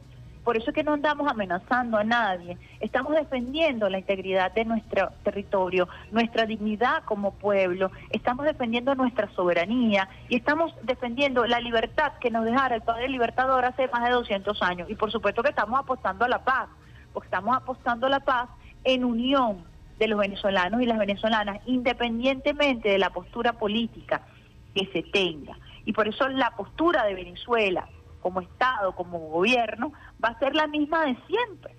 por eso es que no andamos amenazando a nadie, estamos defendiendo la integridad de nuestro territorio, nuestra dignidad como pueblo, estamos defendiendo nuestra soberanía y estamos defendiendo la libertad que nos dejara el Padre Libertador hace más de 200 años. Y por supuesto que estamos apostando a la paz, porque estamos apostando a la paz en unión de los venezolanos y las venezolanas, independientemente de la postura política que se tenga. Y por eso la postura de Venezuela como Estado, como gobierno, va a ser la misma de siempre.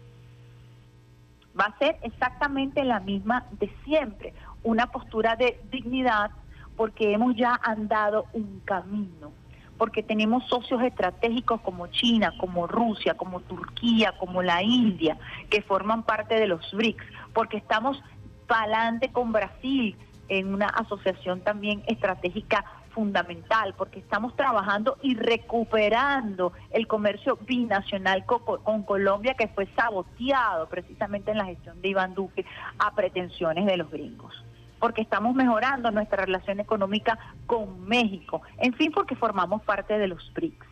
Va a ser exactamente la misma de siempre. Una postura de dignidad porque hemos ya andado un camino porque tenemos socios estratégicos como China, como Rusia, como Turquía, como la India, que forman parte de los BRICS, porque estamos pa'lante con Brasil en una asociación también estratégica fundamental, porque estamos trabajando y recuperando el comercio binacional con, Colombia que fue saboteado precisamente en la gestión de Iván Duque a pretensiones de los gringos porque estamos mejorando nuestra relación económica con México, en fin, porque formamos parte de los BRICS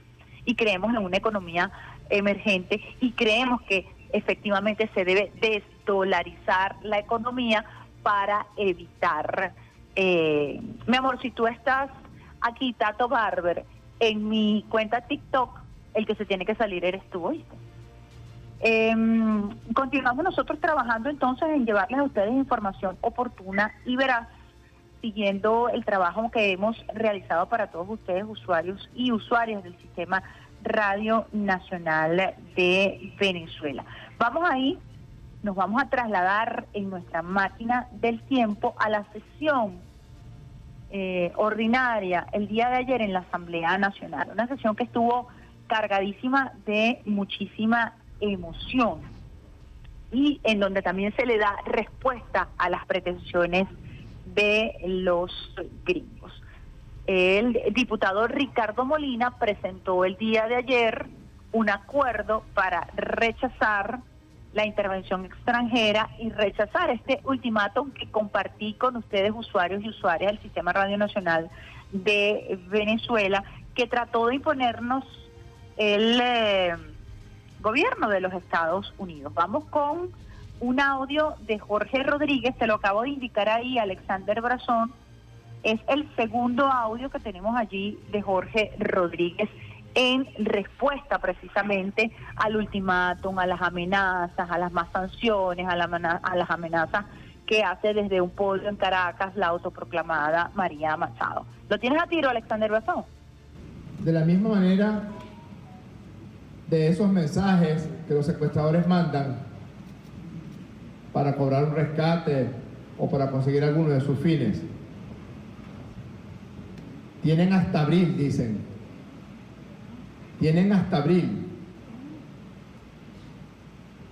y creemos en una economía emergente y creemos que efectivamente se debe desdolarizar la economía para evitar. Eh, mi amor, si tú estás aquí, Tato Barber, en mi cuenta TikTok, el que se tiene que salir eres tú, ¿oíste? Eh, continuamos nosotros trabajando entonces en llevarles a ustedes información oportuna y veraz, siguiendo el trabajo que hemos realizado para todos ustedes, usuarios y usuarias del sistema Radio Nacional de Venezuela. Vamos ahí, nos vamos a trasladar en nuestra máquina del tiempo a la sesión eh, ordinaria el día de ayer en la Asamblea Nacional, una sesión que estuvo cargadísima de muchísima emoción y en donde también se le da respuesta a las pretensiones de los gringos. El diputado Ricardo Molina presentó el día de ayer un acuerdo para rechazar la intervención extranjera y rechazar este ultimátum que compartí con ustedes, usuarios y usuarias del Sistema Radio Nacional de Venezuela, que trató de imponernos el... Eh, gobierno de los Estados Unidos. Vamos con un audio de Jorge Rodríguez, te lo acabo de indicar ahí, Alexander Brazón. Es el segundo audio que tenemos allí de Jorge Rodríguez en respuesta precisamente al ultimátum, a las amenazas, a las más sanciones, a, las amenazas que hace desde un podio en Caracas la autoproclamada María Machado. ¿Lo tienes a tiro, Alexander Brazón? De la misma manera, de esos mensajes que los secuestradores mandan para cobrar un rescate o para conseguir alguno de sus fines. Tienen hasta abril, dicen. Tienen hasta abril.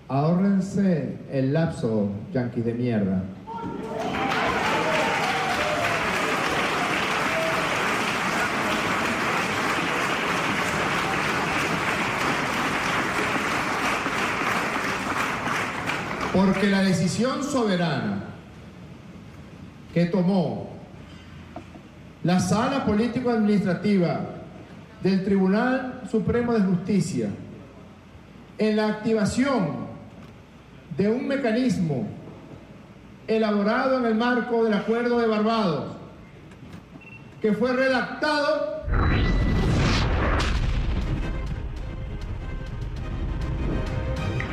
Ahórrense el lapso, yanquis de mierda. Porque la decisión soberana que tomó la sala político-administrativa del Tribunal Supremo de Justicia en la activación de un mecanismo elaborado en el marco del Acuerdo de Barbados, que fue redactado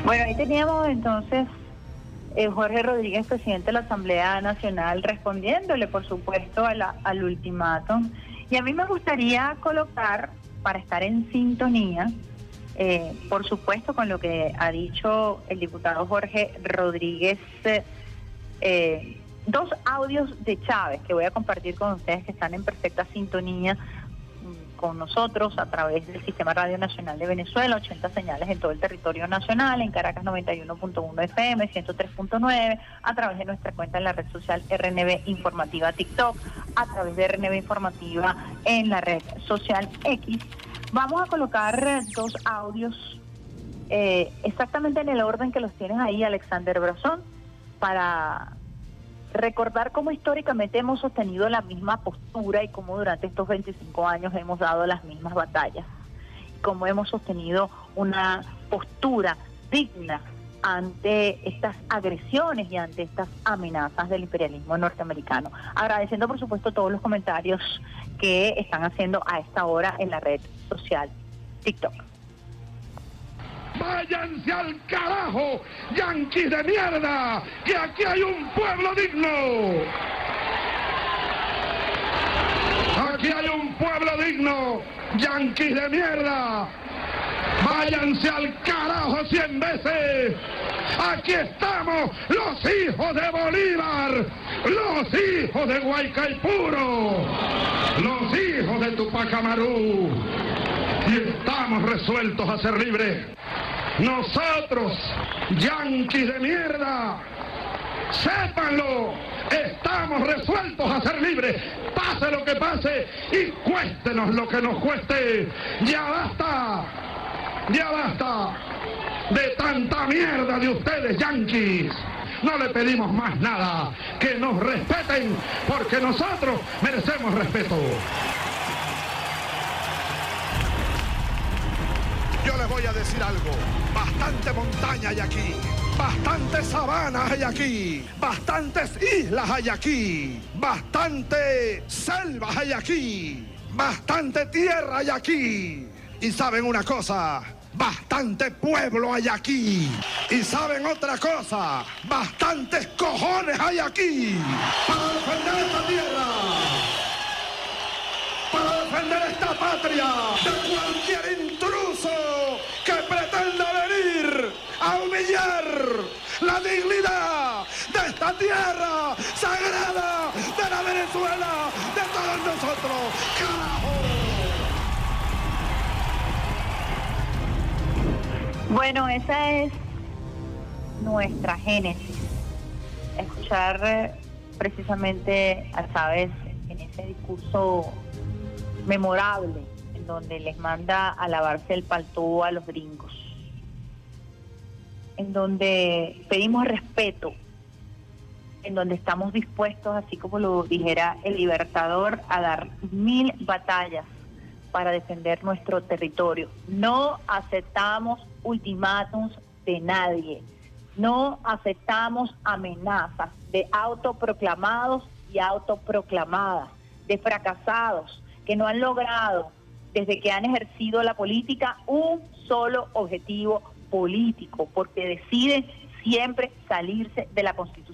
Bueno, ahí teníamos entonces eh, Jorge Rodríguez, presidente de la Asamblea Nacional, respondiéndole, por supuesto, a al ultimátum. Y a mí me gustaría colocar, para estar en sintonía, eh, por supuesto, con lo que ha dicho el diputado Jorge Rodríguez, eh, dos audios de Chávez que voy a compartir con ustedes que están en perfecta sintonía con nosotros a través del Sistema Radio Nacional de Venezuela, 80 señales en todo el territorio nacional, en Caracas 91.1 FM, 103.9, a través de nuestra cuenta en la red social RNB Informativa TikTok, a través de RNB Informativa en la red social X. Vamos a colocar dos audios eh, exactamente en el orden que los tienes ahí, Alexander Brazón, para recordar cómo históricamente hemos sostenido la misma postura y cómo durante estos 25 años hemos dado las mismas batallas, cómo hemos sostenido una postura digna ante estas agresiones y ante estas amenazas del imperialismo norteamericano. Agradeciendo, por supuesto, todos los comentarios que están haciendo a esta hora en la red social TikTok. Váyanse al carajo, yanquis de mierda, que aquí hay un pueblo digno. Aquí hay un pueblo digno, yanquis de mierda. Váyanse al carajo cien veces. Aquí estamos, los hijos de Bolívar, los hijos de Guaycaipuro, los hijos de Tupac Amaru. Y estamos resueltos a ser libres. Nosotros, yanquis de mierda, sépanlo, estamos resueltos a ser libres, pase lo que pase y cuéstenos lo que nos cueste. Ya basta, ya basta de tanta mierda de ustedes, yanquis. No le pedimos más nada, que nos respeten, porque nosotros merecemos respeto. Yo les voy a decir algo. Bastante montaña hay aquí. Bastantes sabanas hay aquí. Bastantes islas hay aquí. Bastante selvas hay aquí. Bastante tierra hay aquí. Y saben una cosa. Bastante pueblo hay aquí. Y saben otra cosa. Bastantes cojones hay aquí. Para defender esta tierra defender esta patria de cualquier intruso que pretenda venir a humillar la dignidad de esta tierra sagrada de la Venezuela, de todos nosotros. ¡Carajo! Bueno, esa es nuestra génesis. Escuchar eh, precisamente a Chávez en ese discurso memorable, en donde les manda a lavarse el paltó a los gringos, en donde pedimos respeto, en donde estamos dispuestos, así como lo dijera el libertador, a dar mil batallas para defender nuestro territorio. No aceptamos ultimátums de nadie. No aceptamos amenazas de autoproclamados y autoproclamadas, de fracasados que no han logrado, desde que han ejercido la política, un solo objetivo político, porque deciden siempre salirse de la Constitución.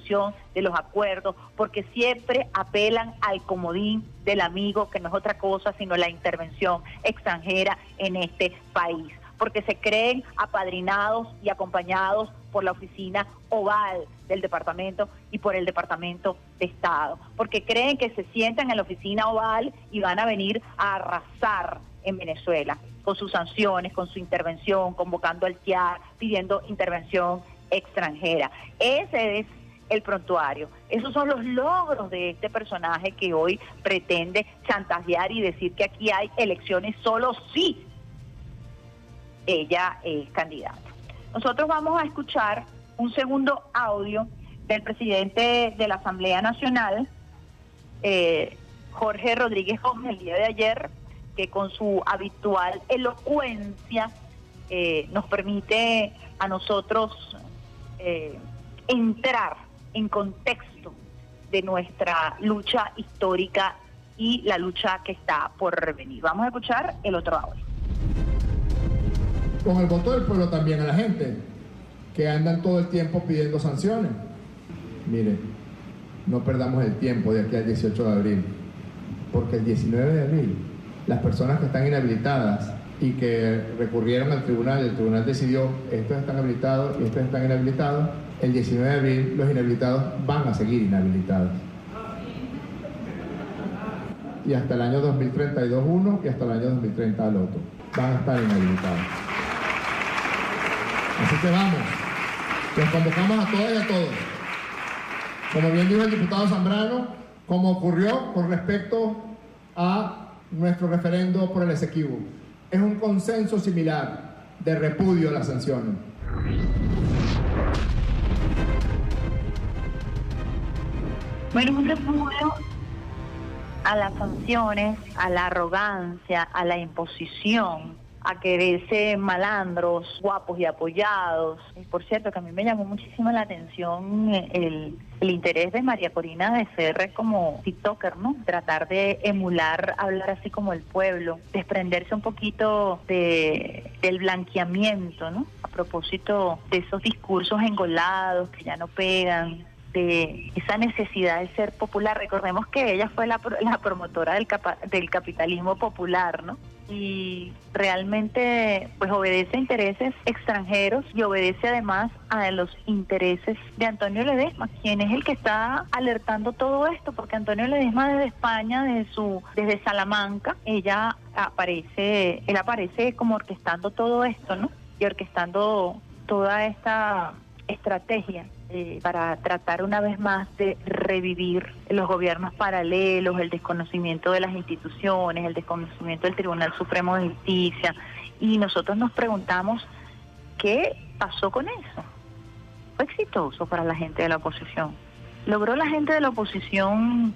de los acuerdos, porque siempre apelan al comodín del amigo, que no es otra cosa sino la intervención extranjera en este país, porque se creen apadrinados y acompañados por la oficina oval del departamento y por el departamento de Estado, porque creen que se sientan en la oficina oval y van a venir a arrasar en Venezuela con sus sanciones, con su intervención, convocando al TIAR, pidiendo intervención extranjera. Ese es el prontuario. Esos son los logros de este personaje que hoy pretende chantajear y decir que aquí hay elecciones solo si ella es candidata. Nosotros vamos a escuchar un segundo audio del presidente de la Asamblea Nacional, eh, Jorge Rodríguez Gómez, el día de ayer, que con su habitual elocuencia eh, nos permite a nosotros eh, entrar en contexto de nuestra lucha histórica y la lucha que está por venir. Vamos a escuchar el otro audio. Con el voto del pueblo también a la gente, que andan todo el tiempo pidiendo sanciones. Mire, no perdamos el tiempo de aquí al 18 de abril, porque el 19 de abril las personas que están inhabilitadas y que recurrieron al tribunal, el tribunal decidió estos están habilitados y estos están inhabilitados, el 19 de abril los inhabilitados van a seguir inhabilitados. Y hasta el año 2032 uno y hasta el año 2030 el otro. Van a estar inhabilitados. Así que vamos, los convocamos a todas y a todos. Como bien dijo el diputado Zambrano, como ocurrió con respecto a nuestro referendo por el Esequibo. Es un consenso similar de repudio a las sanciones. Bueno, un repudio a las sanciones, a la arrogancia, a la imposición, a quererse malandros, guapos y apoyados. Y por cierto, que a mí me llamó muchísimo la atención el, el interés de María Corina de ser como TikToker, ¿no? Tratar de emular, hablar así como el pueblo, desprenderse un poquito de, del blanqueamiento, ¿no? A propósito de esos discursos engolados que ya no pegan, de esa necesidad de ser popular. Recordemos que ella fue la, la promotora del, capa, del capitalismo popular, ¿no? Y realmente pues obedece a intereses extranjeros y obedece además a los intereses de Antonio Ledesma, quien es el que está alertando todo esto, porque Antonio Ledesma desde España, desde su desde Salamanca, ella aparece, él aparece como orquestando todo esto, ¿no? Y orquestando toda esta estrategia eh, para tratar una vez más de revivir los gobiernos paralelos, el desconocimiento de las instituciones, el desconocimiento del Tribunal Supremo de Justicia. Y nosotros nos preguntamos, ¿qué pasó con eso? Fue exitoso para la gente de la oposición. ¿Logró la gente de la oposición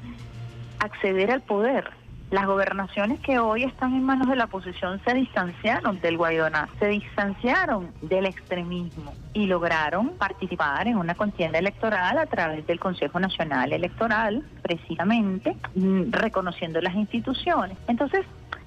acceder al poder? Las gobernaciones que hoy están en manos de la oposición se distanciaron del Guaidona, se distanciaron del extremismo y lograron participar en una contienda electoral a través del Consejo Nacional Electoral, precisamente mm, reconociendo las instituciones. Entonces,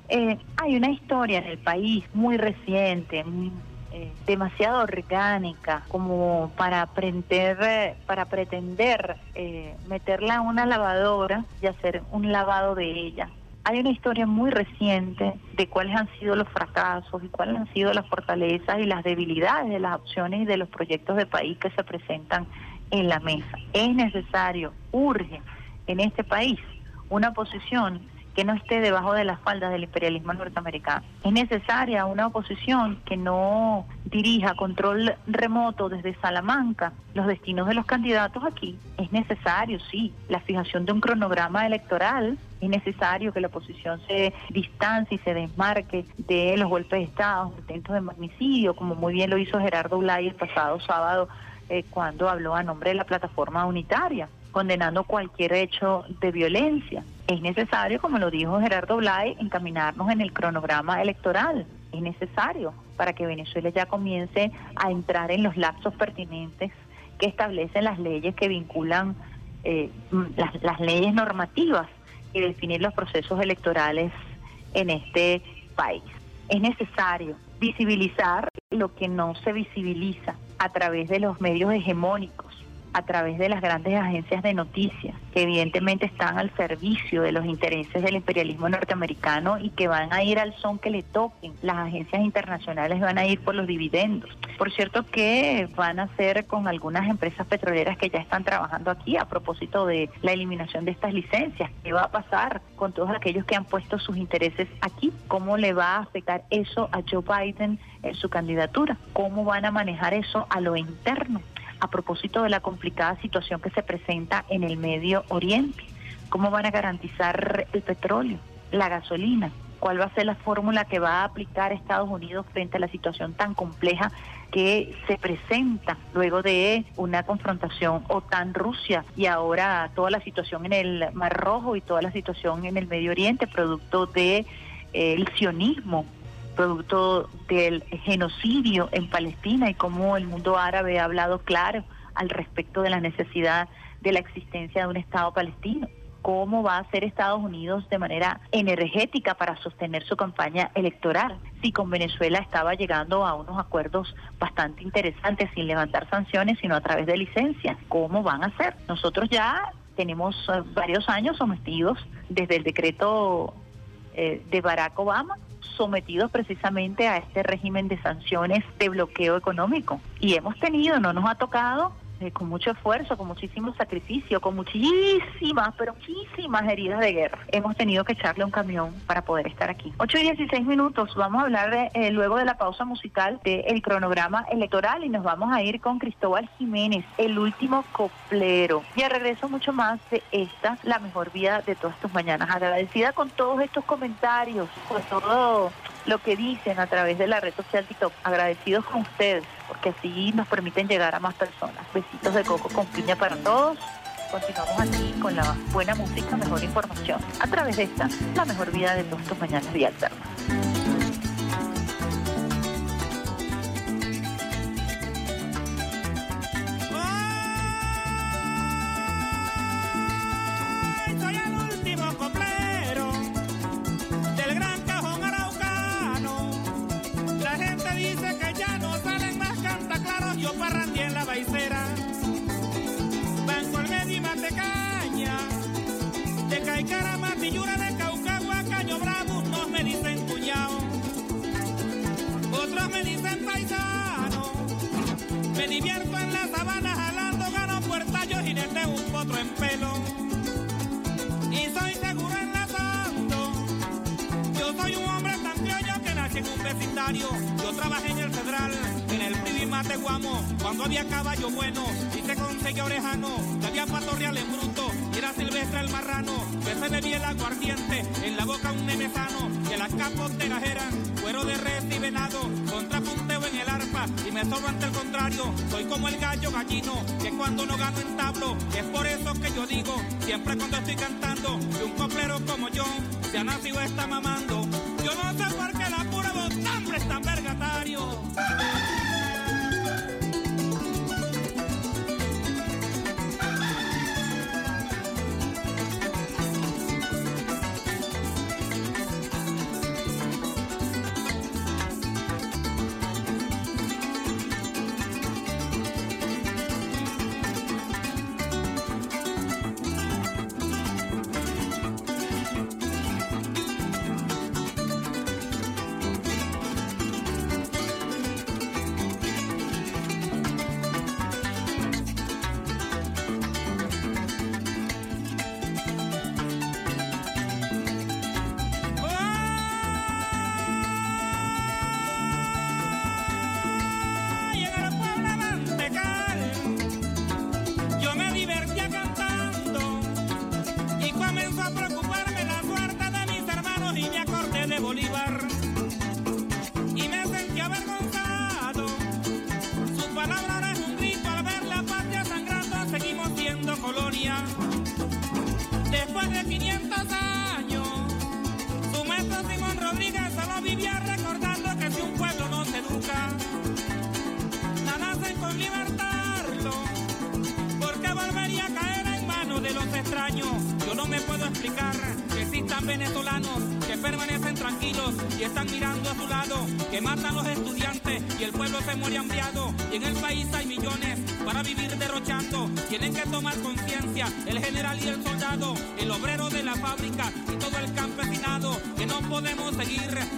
eh, hay una historia en el país muy reciente, muy, eh, demasiado orgánica como para pretender, para pretender eh, meterla en una lavadora y hacer un lavado de ella hay una historia muy reciente de cuáles han sido los fracasos y cuáles han sido las fortalezas y las debilidades de las opciones y de los proyectos de país que se presentan en la mesa. Es necesario, urge en este país una posición que no esté debajo de las faldas del imperialismo norteamericano. Es necesaria una oposición que no dirija control remoto desde Salamanca los destinos de los candidatos aquí. Es necesario, sí, la fijación de un cronograma electoral. Es necesario que la oposición se distancie y se desmarque de los golpes de Estado, intentos de magnicidio, como muy bien lo hizo Gerardo Ulay el pasado sábado eh, cuando habló a nombre de la plataforma unitaria condenando cualquier hecho de violencia. Es necesario, como lo dijo Gerardo Blay, encaminarnos en el cronograma electoral. Es necesario para que Venezuela ya comience a entrar en los lapsos pertinentes que establecen las leyes que vinculan eh, las, las leyes normativas y definir los procesos electorales en este país. Es necesario visibilizar lo que no se visibiliza a través de los medios hegemónicos a través de las grandes agencias de noticias, que evidentemente están al servicio de los intereses del imperialismo norteamericano y que van a ir al son que le toquen. Las agencias internacionales van a ir por los dividendos. Por cierto que van a ser con algunas empresas petroleras que ya están trabajando aquí a propósito de la eliminación de estas licencias. ¿Qué va a pasar con todos aquellos que han puesto sus intereses aquí? ¿Cómo le va a afectar eso a Joe Biden en su candidatura? ¿Cómo van a manejar eso a lo interno? A propósito de la complicada situación que se presenta en el Medio Oriente. ¿Cómo van a garantizar el petróleo, la gasolina? ¿Cuál va a ser la fórmula que va a aplicar Estados Unidos frente a la situación tan compleja que se presenta luego de una confrontación OTAN-Rusia y ahora toda la situación en el Mar Rojo y toda la situación en el Medio Oriente, producto del de, sionismo producto del genocidio en Palestina y cómo el mundo árabe ha hablado claro al respecto de la necesidad de la existencia de un Estado palestino. ¿Cómo va a hacer Estados Unidos de manera energética para sostener su campaña electoral? Si con Venezuela estaba llegando a unos acuerdos bastante interesantes sin levantar sanciones, sino a través de licencias, ¿cómo van a hacer? Nosotros ya tenemos eh, varios años sometidos desde el decreto eh, de Barack Obama sometidos precisamente a este régimen de sanciones de bloqueo económico. Y hemos tenido, no nos ha tocado eh, con mucho esfuerzo, con muchísimo sacrificio, con muchísimas, pero muchísimas heridas de guerra. Hemos tenido que echarle un camión para poder estar aquí. 8 y 16 minutos, vamos a hablar de, eh, luego de la pausa musical del cronograma electoral y nos vamos a ir con Cristóbal Jiménez, el último coplero. Y a regreso mucho más de esta, la mejor vida de todas tus mañanas. Agradecida con todos estos comentarios, por todo lo que dicen a través de la red social TikTok. Agradecidos con ustedes, porque así nos permiten llegar a más personas. Besitos de coco con piña para todos. Continuamos aquí con la buena música, mejor información, a través de esta, la mejor vida de todos tus mañanas día alterna. Yo trabajé en el Federal, en el Mate Guamo, cuando había caballo bueno y se conseguía orejano, que había pato real en bruto y era silvestre el marrano, que se bebía el aguardiente, en la boca un nemesano, que las capoteras eran cuero de res y venado, contrapunteo en el arpa y me sobro ante el contrario, soy como el gallo gallino, que cuando no gano en tablo, es por eso que yo digo, siempre cuando estoy cantando, que un coplero como yo, se ha nacido está mamando,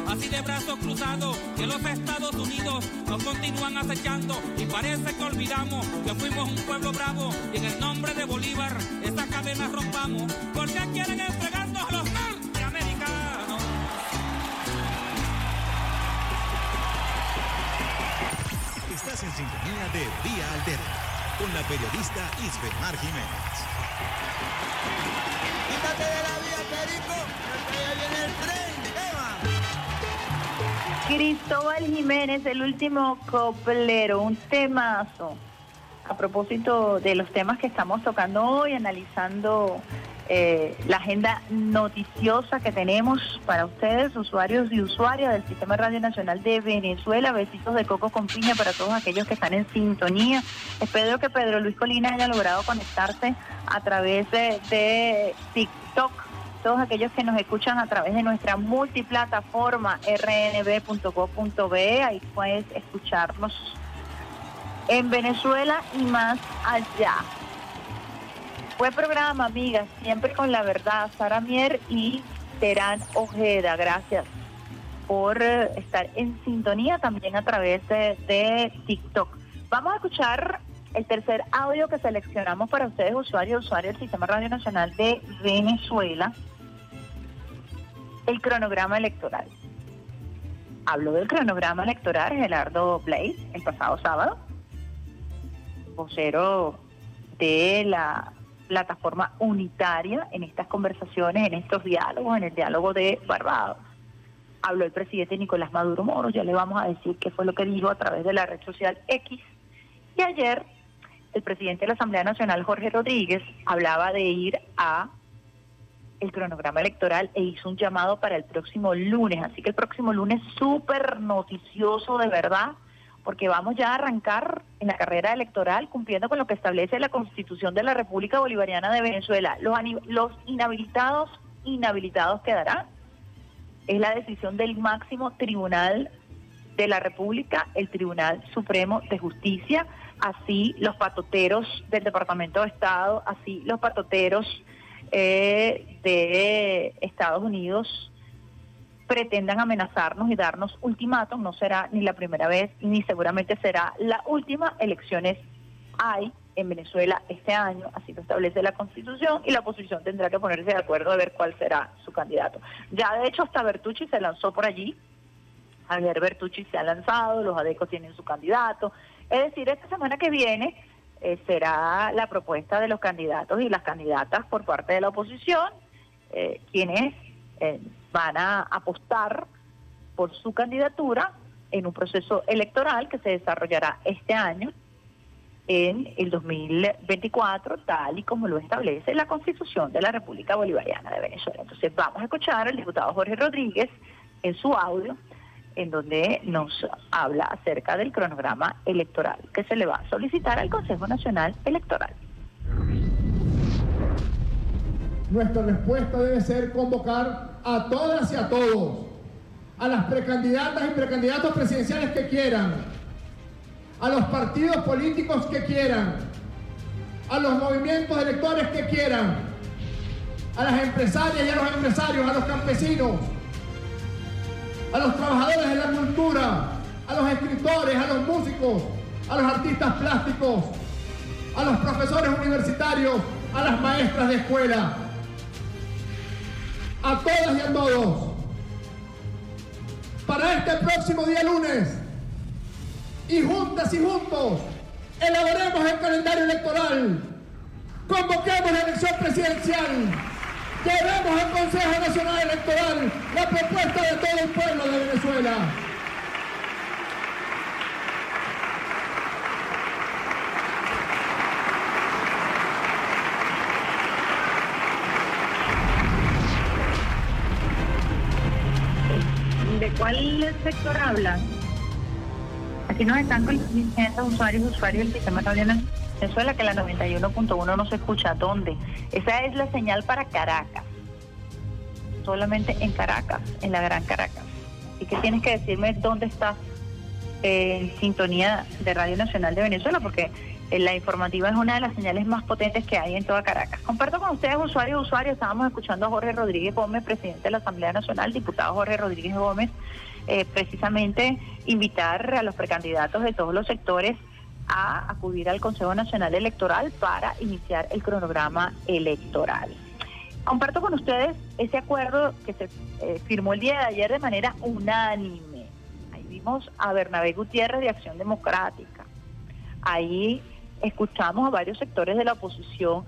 así de brazos cruzados, que los Estados Unidos nos continúan acechando y parece que olvidamos que fuimos un pueblo bravo y en el nombre de Bolívar esa cadena rompamos, porque quieren entregarnos a los norteamericanos. Estás en sintonía de Vía Alterna con la periodista Isbemar Jiménez. Quítate de la vía, Perico, que ya viene el tren. Cristóbal Jiménez, el último coplero, un temazo. A propósito de los temas que estamos tocando hoy, analizando eh, la agenda noticiosa que tenemos para ustedes, usuarios y usuarias del Sistema Radio Nacional de Venezuela. Besitos de coco con piña para todos aquellos que están en sintonía. Espero que Pedro Luis Colina haya logrado conectarse a través de TikTok todos aquellos que nos escuchan a través de nuestra multiplataforma rnb.gov.be, ahí puedes escucharnos en Venezuela y más allá. Buen programa, amigas, siempre con la verdad. Sara Mier y Terán Ojeda, gracias por eh, estar en sintonía también a través de, de TikTok. Vamos a escuchar el tercer audio que seleccionamos para ustedes, usuarios usuarios del Sistema Radio Nacional de Venezuela, el cronograma electoral. Habló del cronograma electoral Gerardo Blaze el pasado sábado, vocero de la plataforma unitaria en estas conversaciones, en estos diálogos, en el diálogo de Barbados. Habló el presidente Nicolás Maduro Moro, ya le vamos a decir qué fue lo que dijo a través de la red social X. Y ayer el presidente de la Asamblea Nacional, Jorge Rodríguez, hablaba de ir a el cronograma electoral e hizo un llamado para el próximo lunes. Así que el próximo lunes súper noticioso de verdad, porque vamos ya a arrancar en la carrera electoral cumpliendo con lo que establece la Constitución de la República Bolivariana de Venezuela. Los, los inhabilitados, inhabilitados quedarán. Es la decisión del máximo tribunal de la República, el Tribunal Supremo de Justicia, así los patoteros del Departamento de Estado, así los patoteros eh, de Estados Unidos pretendan amenazarnos y darnos ultimátum, no será ni la primera vez ni seguramente será la última. Elecciones hay en Venezuela este año, así lo establece la Constitución, y la oposición tendrá que ponerse de acuerdo a ver cuál será su candidato. Ya de hecho hasta Bertucci se lanzó por allí, Javier Bertucci se ha lanzado, los ADECOS tienen su candidato. Es decir, esta semana que viene eh, será la propuesta de los candidatos y las candidatas por parte de la oposición, eh, quienes eh, van a apostar por su candidatura en un proceso electoral que se desarrollará este año en el 2024, tal y como lo establece la Constitución de la República Bolivariana de Venezuela. Entonces vamos a escuchar al diputado Jorge Rodríguez en su audio, en donde nos habla acerca del cronograma electoral que se le va a solicitar al Consejo Nacional Electoral. Nuestra respuesta debe ser convocar a todas y a todos, a las precandidatas y precandidatos presidenciales que quieran, a los partidos políticos que quieran, a los movimientos electores que quieran, a las empresarias y a los empresarios, a los campesinos, a los trabajadores de la cultura, a los escritores, a los músicos, a los artistas plásticos, a los profesores universitarios, a las maestras de escuela, a todas y a todos. Para este próximo día lunes, y juntas y juntos, elaboremos el calendario electoral, convoquemos la elección presidencial, llevemos al Consejo Nacional Electoral la propuesta de todo el pueblo de Venezuela. ¿De cuál sector hablan? Aquí nos están diciendo usuarios y usuarios del sistema en Venezuela que la 91.1 no se escucha. ¿Dónde? Esa es la señal para Caracas. solamente en Caracas, en la Gran Caracas. ¿Y que tienes que decirme dónde estás en sintonía de Radio Nacional de Venezuela? Porque eh, la informativa es una de las señales más potentes que hay en toda Caracas. Comparto con ustedes, usuarios usuarios, estábamos escuchando a Jorge Rodríguez Gómez, presidente de la Asamblea Nacional, diputado Jorge Rodríguez Gómez, eh, precisamente invitar a los precandidatos de todos los sectores a acudir al Consejo Nacional Electoral para iniciar el cronograma electoral. Comparto con ustedes ese acuerdo que se eh, firmó el día de ayer de manera unánime. Ahí vimos a Bernabé Gutiérrez de Acción Democrática. Ahí escuchamos a varios sectores de la oposición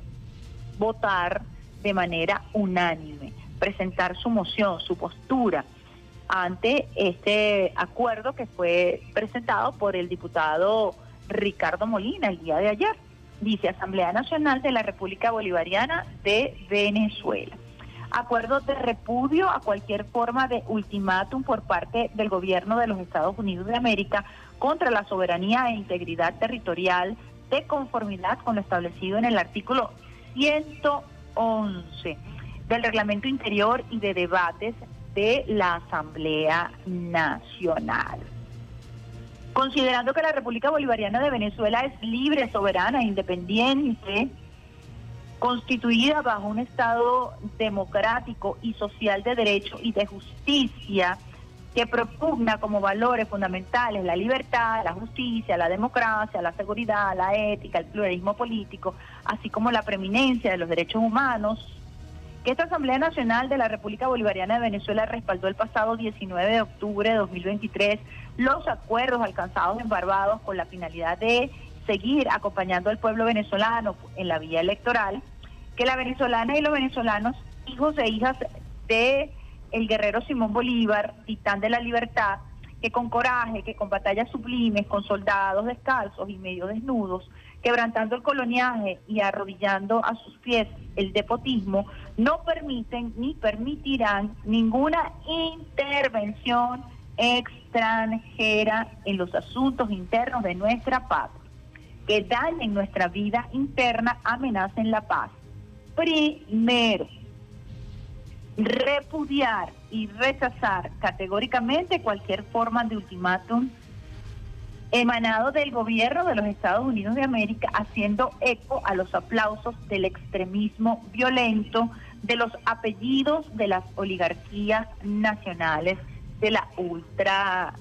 votar de manera unánime, presentar su moción, su postura ante este acuerdo que fue presentado por el diputado Ricardo Molina el día de ayer. Dice Asamblea Nacional de la República Bolivariana de Venezuela. Acuerdo de repudio a cualquier forma de ultimátum por parte del gobierno de los Estados Unidos de América contra la soberanía e integridad territorial de conformidad con lo establecido en el artículo 111 del Reglamento Interior y de Debates de la Asamblea Nacional. Considerando que la República Bolivariana de Venezuela es libre, soberana, independiente, constituida bajo un Estado democrático y social de derecho y de justicia, que propugna como valores fundamentales la libertad, la justicia, la democracia, la seguridad, la ética, el pluralismo político, así como la preeminencia de los derechos humanos, que esta Asamblea Nacional de la República Bolivariana de Venezuela respaldó el pasado 19 de octubre de 2023 los acuerdos alcanzados en Barbados con la finalidad de seguir acompañando al pueblo venezolano en la vía electoral, que la venezolana y los venezolanos, hijos e hijas de el guerrero Simón Bolívar, titán de la libertad, que con coraje, que con batallas sublimes, con soldados descalzos y medio desnudos, quebrantando el coloniaje y arrodillando a sus pies el depotismo, no permiten ni permitirán ninguna intervención extranjera en los asuntos internos de nuestra patria, que dañen nuestra vida interna, amenacen la paz. Primero, repudiar y rechazar categóricamente cualquier forma de ultimátum emanado del gobierno de los Estados Unidos de América, haciendo eco a los aplausos del extremismo violento, de los apellidos de las oligarquías nacionales, de la ultra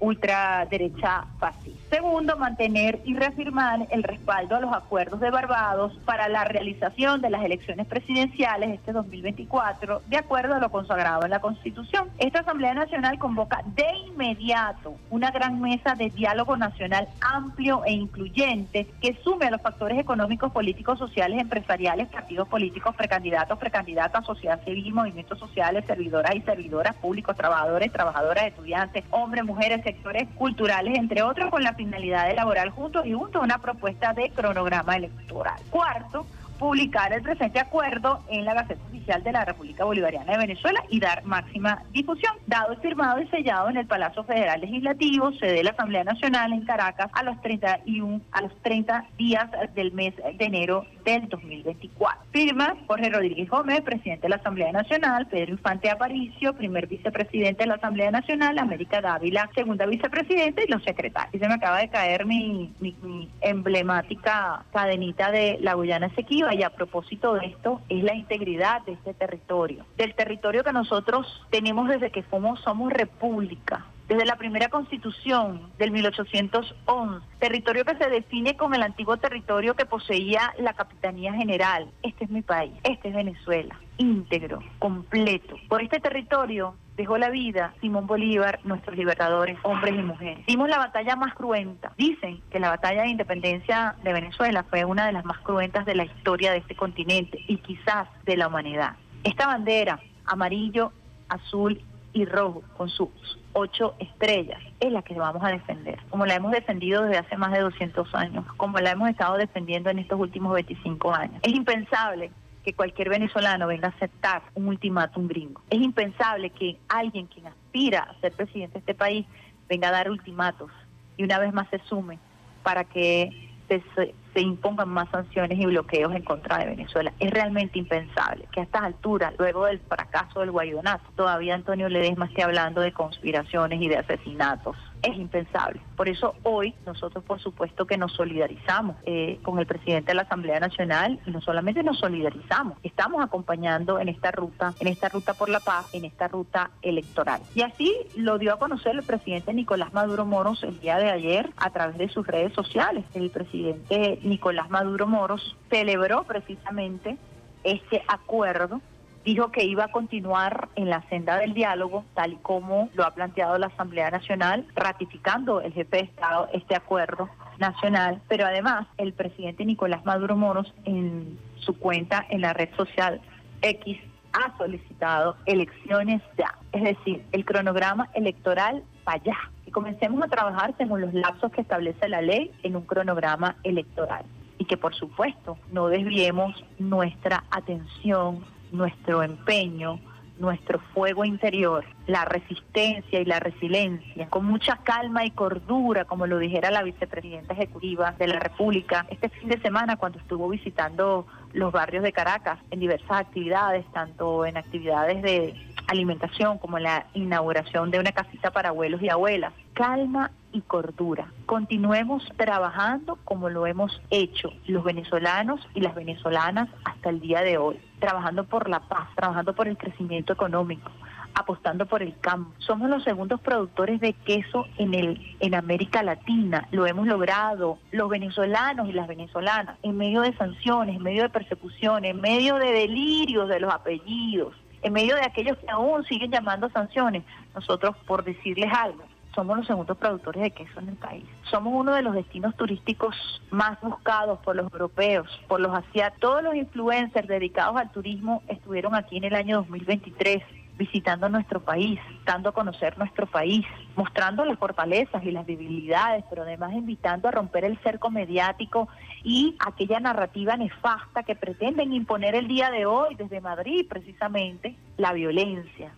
ultraderecha fascista. Segundo, mantener y reafirmar el respaldo a los acuerdos de Barbados para la realización de las elecciones presidenciales este 2024, de acuerdo a lo consagrado en la Constitución. Esta Asamblea Nacional convoca de inmediato una gran mesa de diálogo nacional amplio e incluyente que sume a los factores económicos, políticos, sociales, empresariales, partidos políticos, precandidatos, precandidatas, sociedad civil, movimientos sociales, servidoras y servidoras públicos, trabajadores, trabajadoras, estudiantes, hombres, mujeres, sectores culturales, entre otros, con la finalidad de elaborar juntos y juntos una propuesta de cronograma electoral. Cuarto, publicar el presente acuerdo en la Gaceta Oficial de la República Bolivariana de Venezuela y dar máxima difusión. Dado firmado y sellado en el Palacio Federal Legislativo, sede de la Asamblea Nacional en Caracas a los 31 a los 30 días del mes de enero del 2024. Firma Jorge Rodríguez Gómez, presidente de la Asamblea Nacional, Pedro Infante Aparicio, primer vicepresidente de la Asamblea Nacional, América Dávila, segunda vicepresidenta y los secretarios. Y se me acaba de caer mi, mi emblemática cadenita de la Guyana Esequiba y a propósito de esto es la integridad de este territorio, del territorio que nosotros tenemos desde que somos, somos república, desde la primera constitución del 1811, territorio que se define como el antiguo territorio que poseía la Capitanía General. Este es mi país, este es Venezuela, íntegro, completo. Por este territorio dejó la vida Simón Bolívar, nuestros libertadores, hombres y mujeres. Dimos la batalla más cruenta. Dicen que la batalla de independencia de Venezuela fue una de las más cruentas de la historia de este continente y quizás de la humanidad. Esta bandera, amarillo, azul y rojo, con sus ocho estrellas, es la que vamos a defender, como la hemos defendido desde hace más de 200 años, como la hemos estado defendiendo en estos últimos 25 años. Es impensable que cualquier venezolano venga a aceptar un ultimátum gringo. Es impensable que alguien quien aspira a ser presidente de este país venga a dar ultimatos y una vez más se sume para que se se impongan más sanciones y bloqueos en contra de Venezuela. Es realmente impensable que a estas alturas, luego del fracaso del Guaidonato, todavía Antonio Ledesma esté hablando de conspiraciones y de asesinatos. Es impensable. Por eso hoy nosotros por supuesto que nos solidarizamos eh, con el presidente de la Asamblea Nacional y no solamente nos solidarizamos, estamos acompañando en esta ruta, en esta ruta por la paz, en esta ruta electoral. Y así lo dio a conocer el presidente Nicolás Maduro Moros el día de ayer a través de sus redes sociales. El presidente Nicolás Maduro Moros celebró precisamente este acuerdo dijo que iba a continuar en la senda del diálogo, tal y como lo ha planteado la Asamblea Nacional, ratificando el jefe de Estado este acuerdo nacional, pero además el presidente Nicolás Maduro Moros en su cuenta en la red social X ha solicitado elecciones ya, es decir, el cronograma electoral para allá, y comencemos a trabajar según los lapsos que establece la ley en un cronograma electoral. Y que por supuesto no desviemos nuestra atención nuestro empeño, nuestro fuego interior, la resistencia y la resiliencia, con mucha calma y cordura, como lo dijera la vicepresidenta ejecutiva de la República este fin de semana cuando estuvo visitando los barrios de Caracas en diversas actividades, tanto en actividades de alimentación como en la inauguración de una casita para abuelos y abuelas. Calma y cordura. Continuemos trabajando como lo hemos hecho los venezolanos y las venezolanas hasta el día de hoy, trabajando por la paz, trabajando por el crecimiento económico, apostando por el campo. Somos los segundos productores de queso en el en América Latina. Lo hemos logrado los venezolanos y las venezolanas en medio de sanciones, en medio de persecuciones, en medio de delirios de los apellidos, en medio de aquellos que aún siguen llamando sanciones. Nosotros por decirles algo, somos los segundos productores de queso en el país. Somos uno de los destinos turísticos más buscados por los europeos, por los asiáticos. Todos los influencers dedicados al turismo estuvieron aquí en el año 2023 visitando nuestro país, dando a conocer nuestro país, mostrando las fortalezas y las debilidades, pero además invitando a romper el cerco mediático y aquella narrativa nefasta que pretenden imponer el día de hoy desde Madrid, precisamente, la violencia.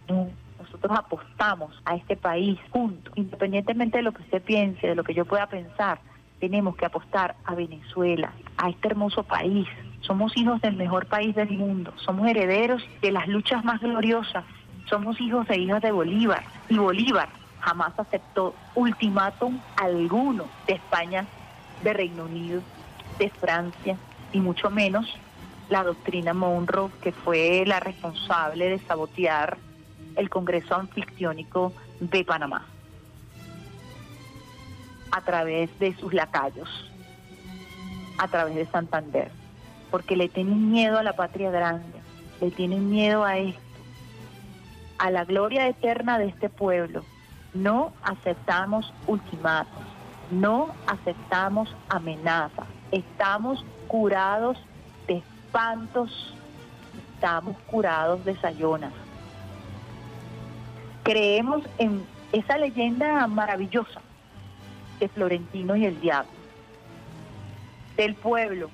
Nosotros apostamos a este país juntos, independientemente de lo que usted piense, de lo que yo pueda pensar, tenemos que apostar a Venezuela, a este hermoso país. Somos hijos del mejor país del mundo, somos herederos de las luchas más gloriosas. Somos hijos e hijas de Bolívar. Y Bolívar jamás aceptó ultimátum alguno de España, de Reino Unido, de Francia y mucho menos la doctrina Monroe, que fue la responsable de sabotear el Congreso Anfictiónico de Panamá. A través de sus lacayos, a través de Santander, porque le tienen miedo a la patria grande, le tienen miedo a esto. A la gloria eterna de este pueblo. No aceptamos ultimatos, no aceptamos amenazas. Estamos curados de espantos, estamos curados de sayonas. Creemos en esa leyenda maravillosa de Florentino y el diablo, del pueblo,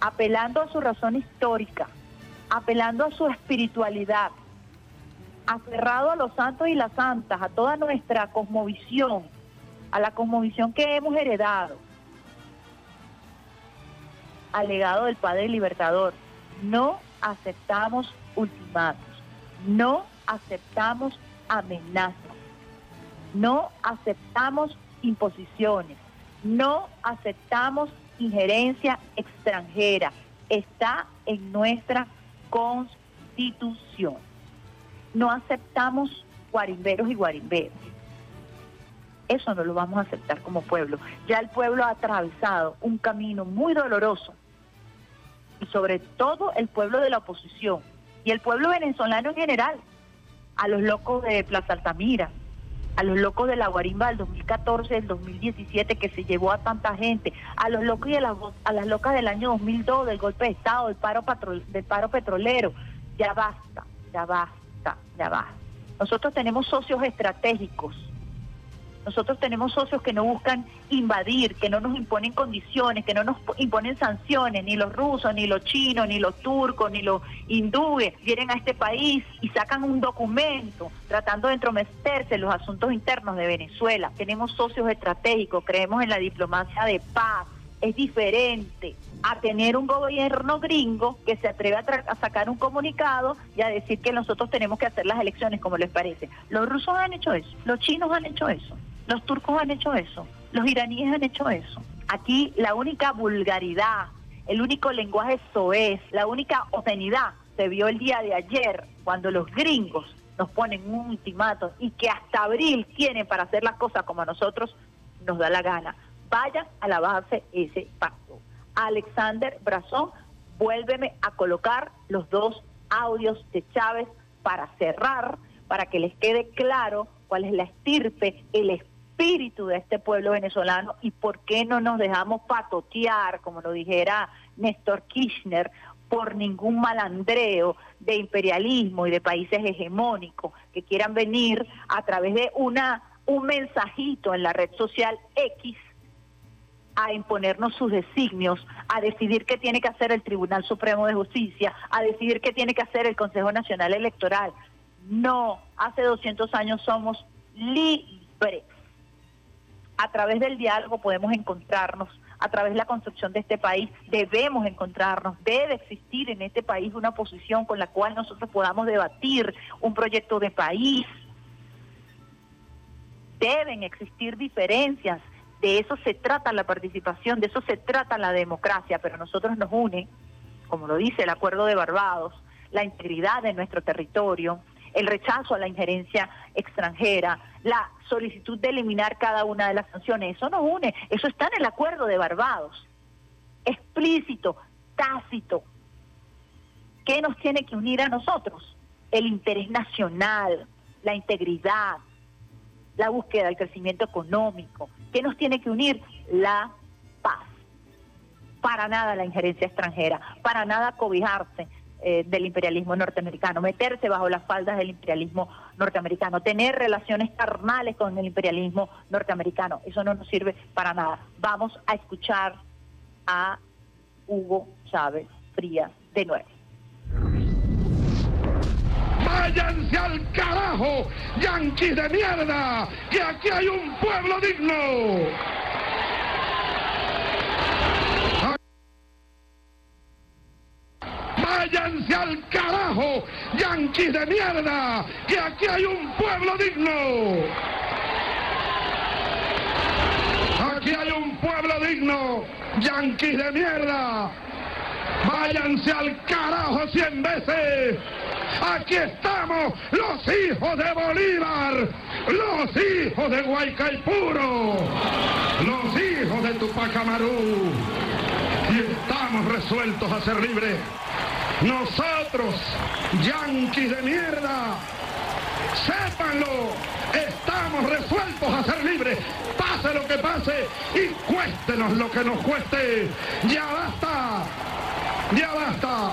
apelando a su razón histórica, apelando a su espiritualidad, aferrado a los santos y las santas, a toda nuestra cosmovisión, a la cosmovisión que hemos heredado, al legado del Padre Libertador. No aceptamos ultimatos, no aceptamos amenazas, no aceptamos imposiciones, no aceptamos injerencia extranjera. Está en nuestra constitución no aceptamos guarimberos y guarimberos. Eso no lo vamos a aceptar como pueblo. Ya el pueblo ha atravesado un camino muy doloroso y sobre todo el pueblo de la oposición y el pueblo venezolano en general, a los locos de Plaza Altamira, a los locos de la Guarimba del 2014, del 2017 que se llevó a tanta gente, a los locos y a las, a las locas del año 2002 del golpe de Estado, del paro, del paro petrolero. Ya basta, ya basta ya va. Nosotros tenemos socios estratégicos. Nosotros tenemos socios que no buscan invadir, que no nos imponen condiciones, que no nos imponen sanciones, ni los rusos, ni los chinos, ni los turcos, ni los hindúes vienen a este país y sacan un documento tratando de entrometerse en los asuntos internos de Venezuela. Tenemos socios estratégicos, creemos en la diplomacia de paz, es diferente a tener un gobierno gringo que se atreve a, a sacar un comunicado y a decir que nosotros tenemos que hacer las elecciones como les parece. Los rusos han hecho eso, los chinos han hecho eso, los turcos han hecho eso, los iraníes han hecho eso. Aquí la única vulgaridad, el único lenguaje soez, la única obscenidad se vio el día de ayer cuando los gringos nos ponen un ultimato y que hasta abril tienen para hacer las cosas como a nosotros nos da la gana. Vayan a la base ese pacto. Alexander Brazón, vuélveme a colocar los dos audios de Chávez para cerrar, para que les quede claro cuál es la estirpe, el espíritu de este pueblo venezolano y por qué no nos dejamos patotear, como lo dijera Néstor Kirchner, por ningún malandreo de imperialismo y de países hegemónicos que quieran venir a través de una un mensajito en la red social X a imponernos sus designios, a decidir qué tiene que hacer el Tribunal Supremo de Justicia, a decidir qué tiene que hacer el Consejo Nacional Electoral. No, hace 200 años somos libres. A través del diálogo podemos encontrarnos, a través de la construcción de este país debemos encontrarnos, debe existir en este país una posición con la cual nosotros podamos debatir un proyecto de país. Deben existir diferencias, de eso se trata la participación, de eso se trata la democracia, pero a nosotros nos une, como lo dice el Acuerdo de Barbados, la integridad de nuestro territorio, el rechazo a la injerencia extranjera, la solicitud de eliminar cada una de las sanciones. Eso nos une, eso está en el Acuerdo de Barbados, explícito, tácito. ¿Qué nos tiene que unir a nosotros? El interés nacional, la integridad, la búsqueda del crecimiento económico. ¿Qué nos tiene que unir? La paz. Para nada la injerencia extranjera, para nada cobijarse eh, del imperialismo norteamericano, meterse bajo las faldas del imperialismo norteamericano, tener relaciones carnales con el imperialismo norteamericano. Eso no nos sirve para nada. Vamos a escuchar a Hugo Chávez Frías de nuevo. Váyanse al carajo, yanquis de mierda, que aquí hay un pueblo digno. Váyanse al carajo, yanquis de mierda, que aquí hay un pueblo digno. Aquí hay un pueblo digno, yanquis de mierda. Váyanse al carajo cien veces. Aquí estamos, los hijos de Bolívar, los hijos de Guaycaipuro, los hijos de Tupac Amaru. Y estamos resueltos a ser libres. Nosotros, yanquis de mierda, sépanlo, estamos resueltos a ser libres, pase lo que pase y cuéstenos lo que nos cueste. Ya basta, ya basta